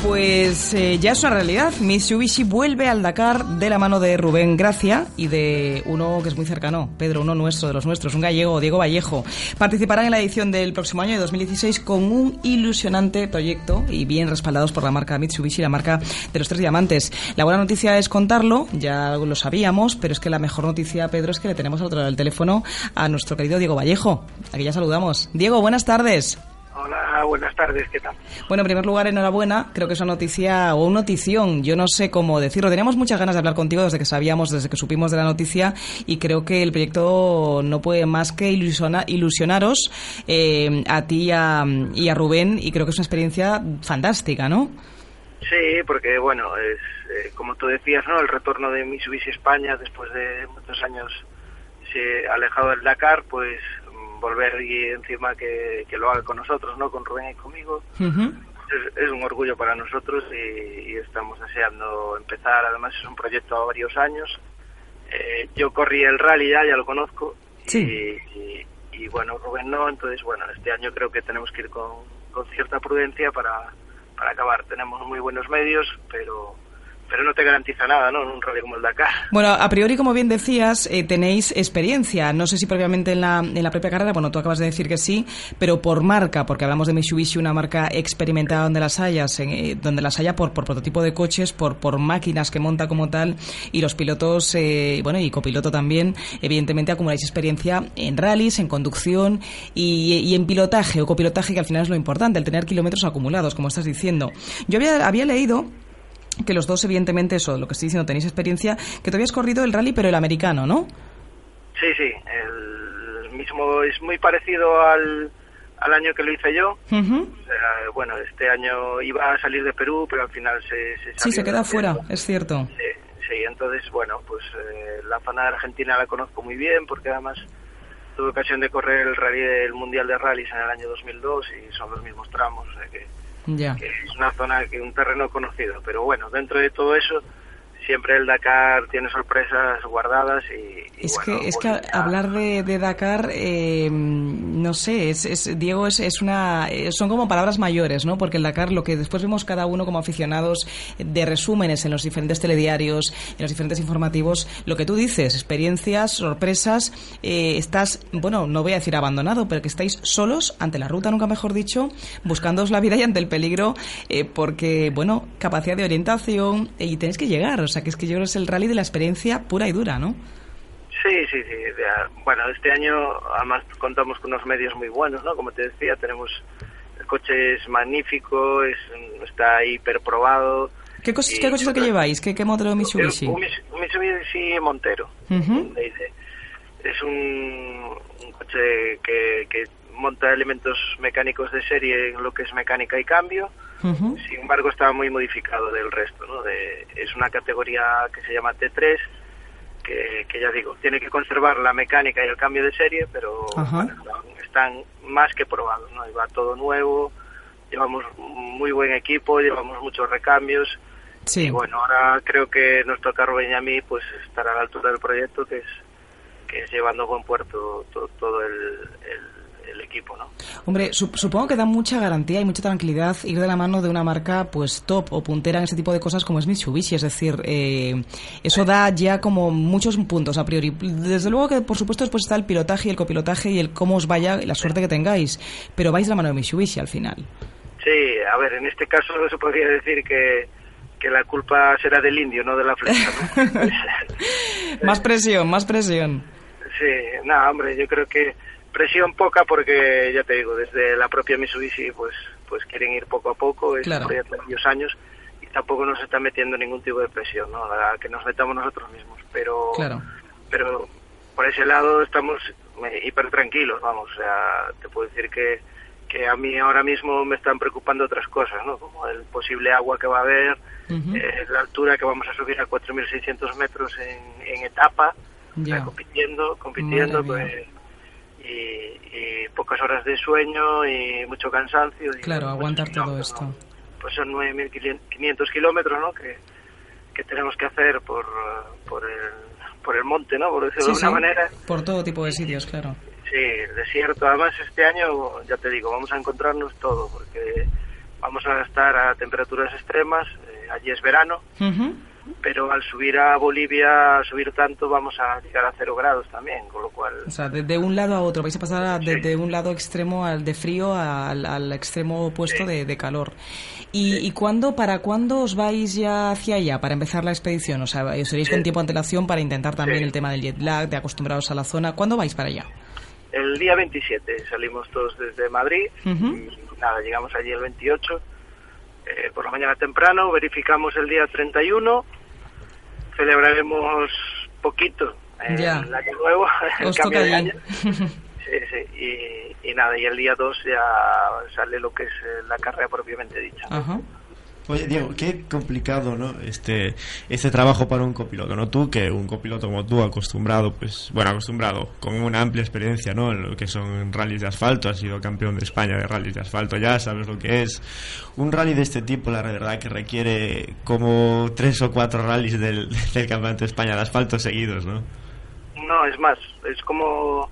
Pues eh, ya es una realidad. Mitsubishi vuelve al Dakar de la mano de Rubén Gracia y de uno que es muy cercano, Pedro, uno nuestro, de los nuestros, un gallego, Diego Vallejo. Participarán en la edición del próximo año de 2016 con un ilusionante proyecto y bien respaldados por la marca Mitsubishi, la marca de los tres diamantes. La buena noticia es contarlo, ya lo sabíamos, pero es que la mejor noticia, Pedro, es que le tenemos al otro lado del teléfono a nuestro querido Diego Vallejo. Aquí ya saludamos. Diego, buenas tardes. Hola, buenas tardes, ¿qué tal? Bueno, en primer lugar, enhorabuena. Creo que es una noticia o una notición. Yo no sé cómo decirlo. Teníamos muchas ganas de hablar contigo desde que sabíamos, desde que supimos de la noticia y creo que el proyecto no puede más que ilusiona- ilusionaros eh, a ti y a, y a Rubén y creo que es una experiencia fantástica, ¿no? Sí, porque bueno, es eh, como tú decías, ¿no? El retorno de Mitsubishi España después de muchos años se alejado del Dakar, pues volver y encima que, que lo haga con nosotros, ¿no? Con Rubén y conmigo. Es, es un orgullo para nosotros y, y estamos deseando empezar. Además es un proyecto a varios años. Eh, yo corrí el rally ya, ya lo conozco. Y, y- y, bueno, Rubén no, entonces bueno, este año creo que tenemos que ir con, con cierta prudencia para, para acabar. Tenemos muy buenos medios, pero pero no te garantiza nada, ¿no? En un rally como el Dakar. Bueno, a priori, como bien decías, eh, tenéis experiencia. No sé si propiamente en la, en la propia carrera, bueno, tú acabas de decir que sí, pero por marca, porque hablamos de Mitsubishi, una marca experimentada donde las hayas, eh, donde las haya por, por prototipo de coches, por, por máquinas que monta como tal, y los pilotos, eh, bueno, y copiloto también, evidentemente acumuláis experiencia en rallies, en conducción y, y en pilotaje o copilotaje, que al final es lo importante, el tener kilómetros acumulados, como estás diciendo. Yo había, había leído que los dos, evidentemente, eso, lo que estoy diciendo, tenéis experiencia, que tú habías corrido el rally, pero el americano, ¿no? Sí, sí, el mismo es muy parecido al, al año que lo hice yo. O sea, bueno, este año iba a salir de Perú, pero al final se, se Sí, se queda fuera, es cierto. Sí, sí, entonces, bueno, pues eh, la zona de Argentina la conozco muy bien porque además tuve ocasión de correr el rally del Mundial de Rallys en el año 2002 y son los mismos tramos, o sea que, Ya. es una zona, que un terreno conocido. Pero bueno, dentro de todo eso, siempre el Dakar tiene sorpresas guardadas y... y Es bueno, que, es que pues, hablar de, de Dakar, eh, no sé, es, es- Diego, es, es una, eh, son como palabras mayores, ¿no? Porque el Dakar, lo que después vemos cada uno como aficionados de resúmenes en los diferentes telediarios, en los diferentes informativos, lo que tú dices, experiencias, sorpresas, eh, estás, bueno, no voy a decir abandonado, pero que estáis solos ante la ruta, nunca mejor dicho, buscándoos la vida y ante el peligro, eh, porque, bueno, capacidad de orientación eh, y tenéis que llegar, o sea, que es que yo creo que es el rally de la experiencia pura y dura, ¿no? Sí, sí, sí. bueno, este año además contamos con unos medios muy buenos, ¿no? Como te decía, tenemos el coche es magnífico, es, está hiperprobado. ¿Qué, cos- Y- ¿Qué coche es el que lleváis? ¿Qué, qué modelo de Mitsubishi? Un, Mitsubishi Montero. Le dice. Es un, un coche que, que monta elementos mecánicos de serie en lo que es mecánica y cambio. Sin embargo, está muy modificado del resto. ¿no? De- es una categoría que se llama T3, que, que ya digo, tiene que conservar la mecánica y el cambio de serie, pero bueno, están más que probados. ¿no? Y va todo nuevo, llevamos muy buen equipo, llevamos muchos recambios. Sí. Y bueno, ahora creo que y a mí pues estar a la altura del proyecto, que es que es llevando a buen puerto to- todo el, el- el equipo ¿no? Hombre, su- supongo que da mucha garantía y mucha tranquilidad ir de la mano de una marca pues top o puntera en ese tipo de cosas como es Mitsubishi. Es decir, eh, eso da ya como muchos puntos a priori. Desde luego que, por supuesto, después está el pilotaje y el copilotaje y el cómo os vaya y la suerte que tengáis. Pero vais de la mano de Mitsubishi al final. Sí, a ver, en este caso se podría decir que, que la culpa será del indio, no de la flecha, ¿no? más presión, más presión. Sí, nada, hombre, yo creo que presión poca porque, ya te digo, desde la propia Mitsubishi pues pues quieren ir poco a poco, es Claro. proyecto de varios años y tampoco nos está metiendo ningún tipo de presión, ¿no? La que nos metamos nosotros mismos, pero Claro. pero por ese lado estamos eh, hiper tranquilos, vamos, o sea, te puedo decir que, que a mí ahora mismo me están preocupando otras cosas, ¿no? Como el posible agua que va a haber, eh, la altura que vamos a subir a 4.600 metros en, en etapa, compitiendo, compitiendo, Madre pues, y, y pocas horas de sueño y mucho cansancio. y, Claro, pues, aguantar no, todo no, esto. Pues son 9.500 kilómetros, ¿no? Que, que tenemos que hacer por, eh, por, el, por el monte, ¿no? Por decirlo Sí, de una sí, manera. Por todo tipo de sitios, claro. Sí, el desierto. Además, este año, ya te digo, vamos a encontrarnos todo, porque vamos a estar a temperaturas extremas. eh, allí es verano, pero al subir a Bolivia, subir tanto, vamos a llegar a cero grados también, con lo cual... O sea, de, de un lado a otro, vais a pasar a- de, de un lado extremo al de frío al, al extremo opuesto de, de calor. ¿Y, y cuándo, para cuándo os vais ya hacia allá, para empezar la expedición? O sea, os iréis con tiempo de antelación para intentar también el tema del jet lag, de acostumbraros a la zona. ¿Cuándo vais para allá? El día 27 salimos todos desde Madrid, y nada, llegamos allí el 28, eh, por la mañana temprano, verificamos el día 31, celebraremos poquito Ya. el año nuevo, el Os cambio de año. Sí, sí, y, y nada, y el día 2 ya sale lo que es eh, la carrera propiamente dicha. Ajá. Oye, Diego, qué complicado, ¿no? Este, este trabajo para un copiloto, ¿no? Tú, que un copiloto como tú, acostumbrado, pues, bueno, acostumbrado, con una amplia experiencia, ¿no? En lo que son rallies de asfalto, has sido campeón de España de rallies de asfalto, ya sabes lo que es. Un rally de este tipo, la verdad, que requiere como tres o cuatro rallies del, del Campeonato de España de asfalto seguidos, ¿no? No, es más, es como,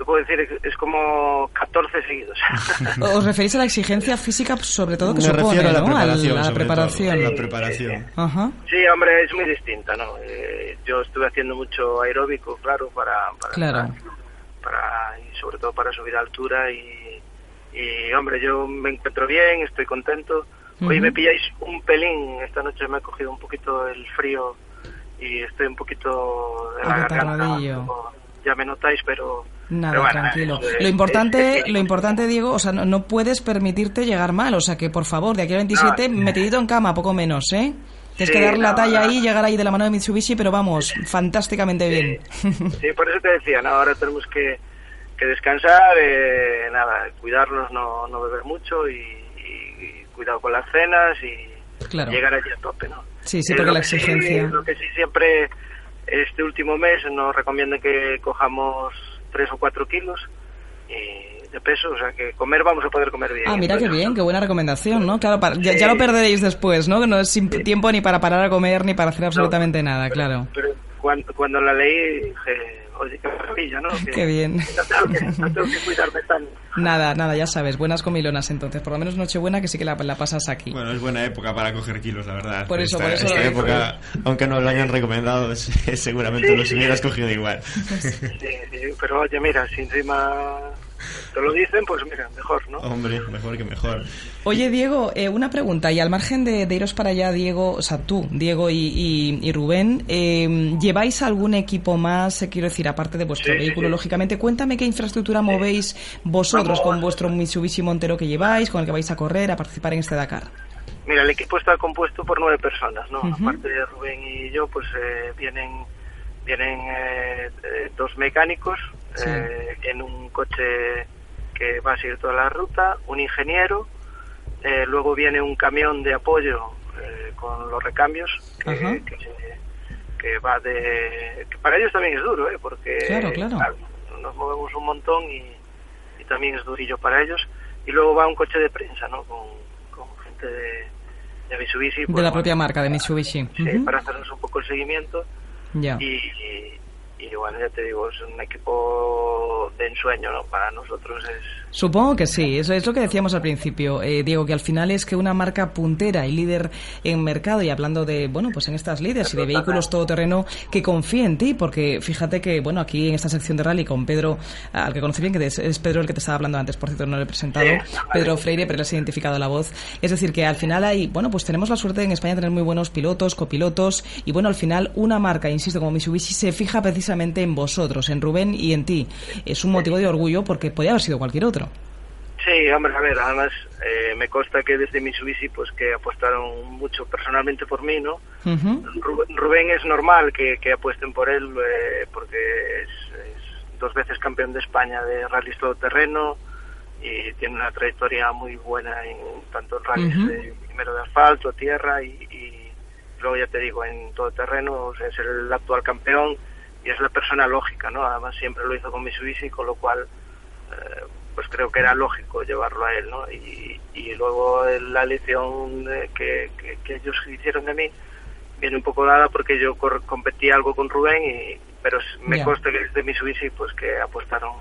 te puedo decir, es como 14 seguidos. ¿Os referís a la exigencia física, sobre todo, que Me supone, refiero a la ¿no? preparación, a la preparación. a la preparación. Ajá. Sí, hombre, es muy distinta, ¿no? Eh, yo estuve haciendo mucho aeróbico, claro, para, para, Claro. para- y sobre todo para subir a altura y, y, hombre, yo me encuentro bien, estoy contento. Hoy Ujú. me pilláis un pelín, esta noche me ha cogido un poquito el frío y estoy un poquito de la garganta. Ya me notáis, pero... Nada, bueno, tranquilo. es- Lo importante, es- lo importante, Diego, o sea, no, no puedes permitirte llegar mal, o sea, que por favor, de aquí al 27, metidito en cama, poco menos, ¿eh? Tienes Sí, que dar la no, talla ahí, llegar ahí de la mano de Mitsubishi, pero vamos, fantásticamente bien. Sí, por eso te decía, ¿no? ahora tenemos que, que descansar, eh, nada, cuidarnos, no, no beber mucho y, cuidado con las cenas y Claro. llegar allí a tope, ¿no? Sí, sí, Eh, porque la que sí- exigencia. lo que sí siempre, este último mes nos recomiendan que cojamos 3 o 4 kilos eh, de peso, o sea que comer vamos a poder comer bien. Ah, mira qué bien, qué buena recomendación, ¿no? Claro, para- ya, Sí. ya lo perderéis después, ¿no? Que no es sin tiempo ni para parar a comer ni para hacer absolutamente nada, claro. Pero cuando, cuando la leí dije, oye, qué maravilla, ¿no? Que- Qué bien. No tengo que, no tengo que cuidarme tanto. Nada, nada, ya sabes, buenas comilonas entonces, por lo menos Nochebuena que sí que la, la pasas aquí. Bueno, es buena época para coger kilos, la verdad. Por eso, esta, por eso esta digo. época, aunque no lo hayan recomendado, seguramente Sí, los sí. hubieras cogido igual. Sí, sí, pero oye, mira, si encima te lo dicen, pues mira, mejor, ¿no? Hombre, mejor que mejor. Oye, Diego, eh, una pregunta. Y al margen de, de iros para allá, Diego, o sea, tú, Diego y, y- y Rubén, eh, ¿lleváis algún equipo más, eh, quiero decir, aparte de vuestro Sí, vehículo, sí. lógicamente? Cuéntame qué infraestructura movéis vosotros Vamos. con vuestro Mitsubishi Montero que lleváis, con el que vais a correr, a participar en este Dakar. Mira, el equipo está compuesto por nueve personas, ¿no? Aparte de Rubén y yo, pues eh, vienen vienen eh, eh, dos mecánicos Sí. eh, en un coche que va a seguir toda la ruta, un ingeniero, eh, luego viene un camión de apoyo eh, con los recambios que, que, se- que va de... que para ellos también es duro, ¿eh? Porque Claro, claro. nos movemos un montón y, y también es durillo para ellos. Y luego va un coche de prensa, ¿no? Con, con gente de, de Mitsubishi. pues, de la bueno, propia marca, de Mitsubishi. Sí, Ujú. para hacernos un poco el seguimiento Ya. y, y bueno, ya te digo, es un equipo de ensueño, ¿no? Para nosotros es... Supongo que sí, eso es lo que decíamos al principio, eh, Diego, que al final es que una marca puntera y líder en mercado, y hablando de, bueno, pues en estas líderes y de vehículos todoterreno, que confíe en ti, porque fíjate que, bueno, aquí en esta sección de rally con Pedro, al que conocí bien, que es, Pedro el que te estaba hablando antes, por cierto, no lo he presentado, Pedro Freire, pero le has identificado la voz. Es decir, que al final hay, bueno, pues tenemos la suerte en España de tener muy buenos pilotos, copilotos, y bueno, al final una marca, insisto, como Mitsubishi, se fija precisamente en vosotros, en Rubén y en ti. Es un motivo de orgullo porque podría haber sido cualquier otro. Sí, hombre, a ver, además eh, me consta que desde Mitsubishi pues que apostaron mucho personalmente por mí, ¿no? Rubén, Rubén es normal que, que apuesten por él eh, porque es, es dos veces campeón de España de rallies todoterreno y tiene una trayectoria muy buena en tanto en rallies de, primero de asfalto, tierra y, y luego ya te digo en todoterreno o sea, es el actual campeón y es la persona lógica, ¿no? Además siempre lo hizo con Mitsubishi, con lo cual eh, pues creo que era lógico llevarlo a él, ¿no? Y, y luego la lección eh, que, que, que ellos hicieron de mí viene un poco dada porque yo cor- competí algo con Rubén, y, pero me Ya. consta que desde Mitsubishi pues que apostaron,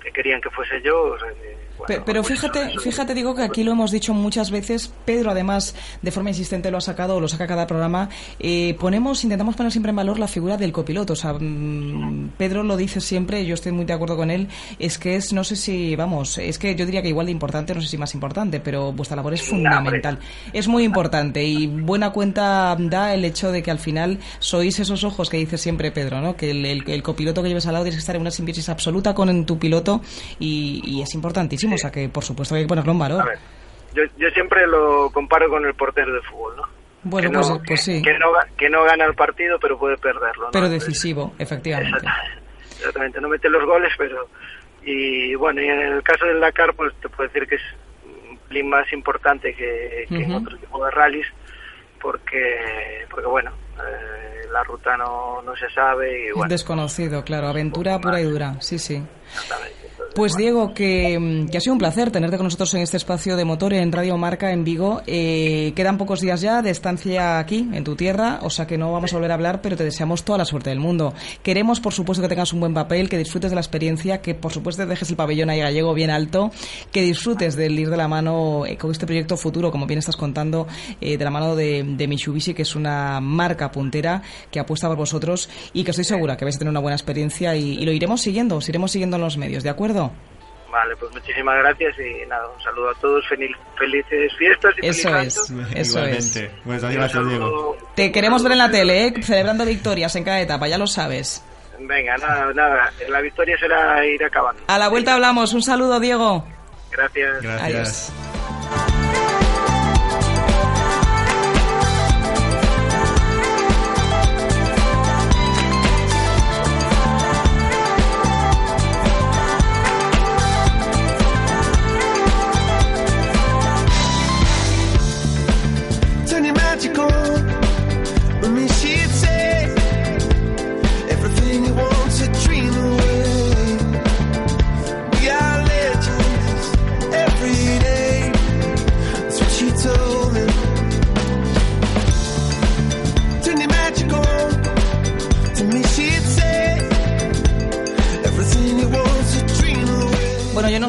que querían que fuese yo, o sea, que, Pe- Pero fíjate, fíjate, digo que aquí lo hemos dicho muchas veces, Pedro además de forma insistente lo ha sacado o lo saca cada programa, eh, ponemos, intentamos poner siempre en valor la figura del copiloto. O sea, mm, Pedro lo dice siempre, yo estoy muy de acuerdo con él, es que es, no sé si, vamos, es que yo diría que igual de importante, no sé si más importante, pero vuestra labor es fundamental. Es muy importante y buena cuenta da el hecho de que al final sois esos ojos que dice siempre Pedro, ¿no? Que el, el- el copiloto que lleves al lado tienes que estar en una simbiosis absoluta con tu piloto y, y es importantísimo, o sea que por supuesto hay que ponerlo en valor. yo, yo siempre lo comparo con el portero de fútbol, ¿no? Bueno, que no, pues, pues sí, que no, que no gana el partido pero puede perderlo, ¿no? pero decisivo, efectivamente. Exactamente, no mete los goles, pero... Y bueno, y en el caso del Dakar, pues te puedo decir que es un más importante que, que en otro tipo de rallies, porque, porque bueno, eh, la ruta no, no se sabe y bueno, Desconocido, claro, aventura pura y dura, sí, sí. Pues Diego, que, mm, que ha sido un placer tenerte con nosotros en este espacio de motor en Radio Marca en Vigo. Eh, quedan pocos días ya de estancia aquí, en tu tierra, o sea que no vamos a volver a hablar, pero te deseamos toda la suerte del mundo. Queremos, por supuesto, que tengas un buen papel, que disfrutes de la experiencia, que por supuesto dejes el pabellón ahí gallego bien alto, que disfrutes del ir de la mano eh, con este proyecto futuro, como bien estás contando, eh, de la mano de, de Mitsubishi, que es una marca puntera que apuesta por vosotros y que estoy segura que vais a tener una buena experiencia y, y lo iremos siguiendo, os iremos siguiendo en los medios, ¿de acuerdo? Vale, pues muchísimas gracias y nada, un saludo a todos, fel- felices fiestas y Eso feliz es, eso es. Igualmente. Muchas gracias, Diego. Te queremos ver en la tele, ¿eh? celebrando victorias en cada etapa, ya lo sabes. Venga, nada, nada, la victoria será ir acabando. A la vuelta hablamos. Un saludo, Diego. Gracias. Adiós.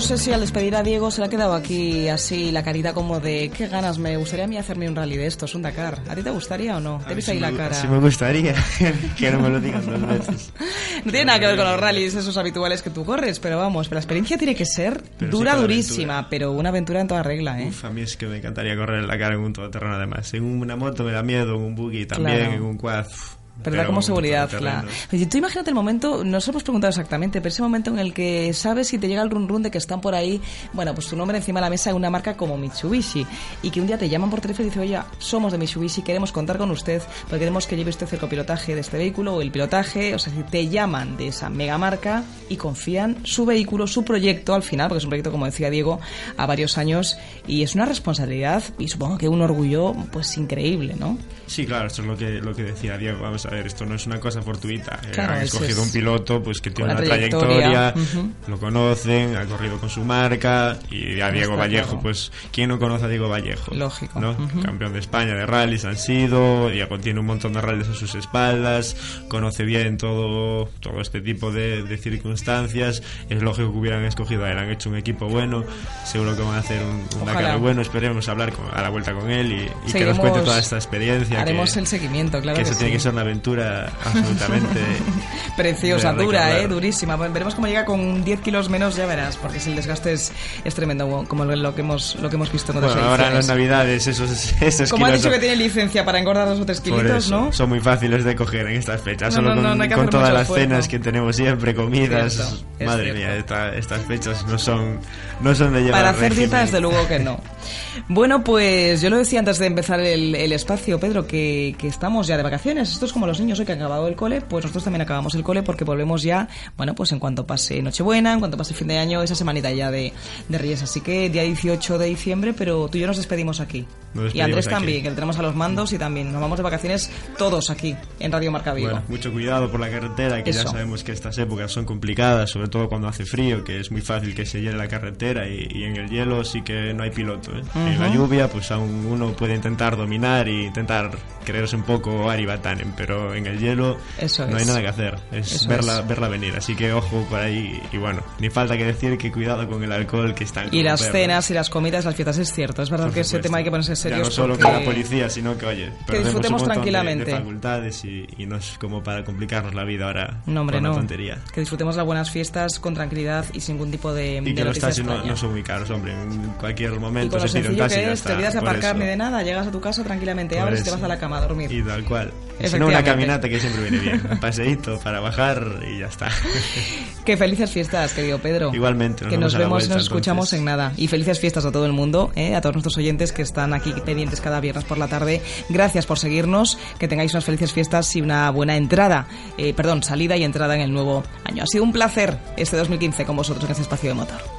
Sé si al despedir a Diego se le ha quedado aquí así la carita como de qué ganas, me gustaría a mí hacerme un rally de estos, un Dakar. ¿A ti te gustaría o no? Te ves Sí ahí la cara. sí me gustaría que no me lo digan dos veces. No tiene nada que ver con los rallies esos habituales que tú corres, pero vamos, pero la experiencia tiene que ser Pero dura, sí durísima, pero una aventura en toda regla, ¿eh? Uf, a mí es que me encantaría correr en la cara en un todoterreno además. En una moto me da miedo, en un buggy también, Claro. en un quad. uf, Pero da como seguridad. Oye, tú imagínate el momento, no os hemos preguntado exactamente, pero ese momento en el que sabes si te llega el run run de que están por ahí, bueno, pues tu nombre encima de la mesa de una marca como Mitsubishi, y que un día te llaman por teléfono y dicen, oye, somos de Mitsubishi, queremos contar con usted, porque queremos que lleve usted el copilotaje de este vehículo o el pilotaje, o sea, si te llaman de esa mega marca y confían su vehículo, su proyecto al final, porque es un proyecto, como decía Diego, a varios años, y es una responsabilidad y supongo que un orgullo, pues increíble, ¿no? Sí, claro, esto es lo que, lo que decía Diego. Vamos, a ver, esto no es una cosa fortuita. Eh, Claro, han escogido es un piloto pues que tiene una trayectoria, trayectoria, ujú. lo conocen, ha corrido con su marca y a Diego Vallejo, claro. pues ¿quién no conoce a Diego Vallejo? Lógico. ¿no? Ujú. Campeón de España de rallies han sido, Diego tiene un montón de rallies a sus espaldas, conoce bien todo, todo este tipo de, de circunstancias, es lógico que hubieran escogido a él, han hecho un equipo bueno, seguro que van a hacer un, un. Dakar bueno, esperemos hablar con- a la vuelta con él y, y que nos cuente toda esta experiencia. Haremos que, el seguimiento, claro que que eso tiene sí. que ser una aventura absolutamente Preciosa, dura, eh, durísima. Veremos cómo llega con 10 kilos menos, ya verás, porque si el desgaste es, es tremendo, como lo, lo que hemos lo que hemos visto en otras Bueno, ahora en las navidades esos, esos Como ha dicho que tiene licencia para engordar dos o tres kilitos, ¿no? son muy fáciles de coger en estas fechas. No, Solo no, no, con, con todas las cenas que tenemos siempre, comidas. Cierto, es madre cierto. mía, esta- estas fechas no son, no son de llevar Para hacer dieta, desde luego que no. Bueno, pues yo lo decía antes de empezar el, el espacio, Pedro, que, que estamos ya de vacaciones. Esto es como los niños hoy que han acabado el cole, pues nosotros también acabamos el cole porque volvemos ya, bueno, pues en cuanto pase Nochebuena, en cuanto pase fin de año, esa semanita ya de, de Reyes. Así que día 18 de diciembre, pero tú y yo nos despedimos aquí. Nos y Andrés también, que le tenemos a los mandos y también nos vamos de vacaciones todos aquí en Radio Marca Vigo. Bueno, mucho cuidado por la carretera, que Eso. ya sabemos que estas épocas son complicadas, sobre todo cuando hace frío, que es muy fácil que se hiele la carretera y, y en el hielo sí que no hay piloto. ¿eh? En la lluvia, pues aún uno puede intentar dominar y intentar creerse un poco Ari Batanen, pero en el hielo Eso no hay es. nada que hacer, es Eso verla, es. verla venir. Así que ojo por ahí, y bueno, ni falta que decir que cuidado con el alcohol que están Y las perros. cenas y las comidas, las fiestas, es cierto. Es verdad Por que ese supuesto. tema hay que ponerse Ya serios. no solo con la policía, sino que, oye, perdemos disfrutemos un montón de- tranquilamente. De, facultades y, y no es como para complicarnos la vida ahora No, hombre, con no. tontería. Que disfrutemos las buenas fiestas con tranquilidad y sin ningún tipo de, Y de que los taxis no, no son muy caros, hombre. En cualquier Y momento con lo se tira un taxi y que ya es, te olvidas de aparcar ni de nada, llegas a tu casa tranquilamente, abres y te vas a la cama a dormir. Y tal cual. Si no, una caminata que siempre viene bien. Un paseíto para bajar y ya está. Qué felices fiestas, querido Pedro. Igualmente, nos que nos vemos y nos escuchamos entonces. en nada. Y felices fiestas a todo el mundo, ¿eh? a todos nuestros oyentes que están aquí pendientes cada viernes por la tarde. Gracias por seguirnos, que tengáis unas felices fiestas y una buena entrada, eh, perdón, salida y entrada en el nuevo año. Ha sido un placer este 2015 con vosotros en este espacio de motor.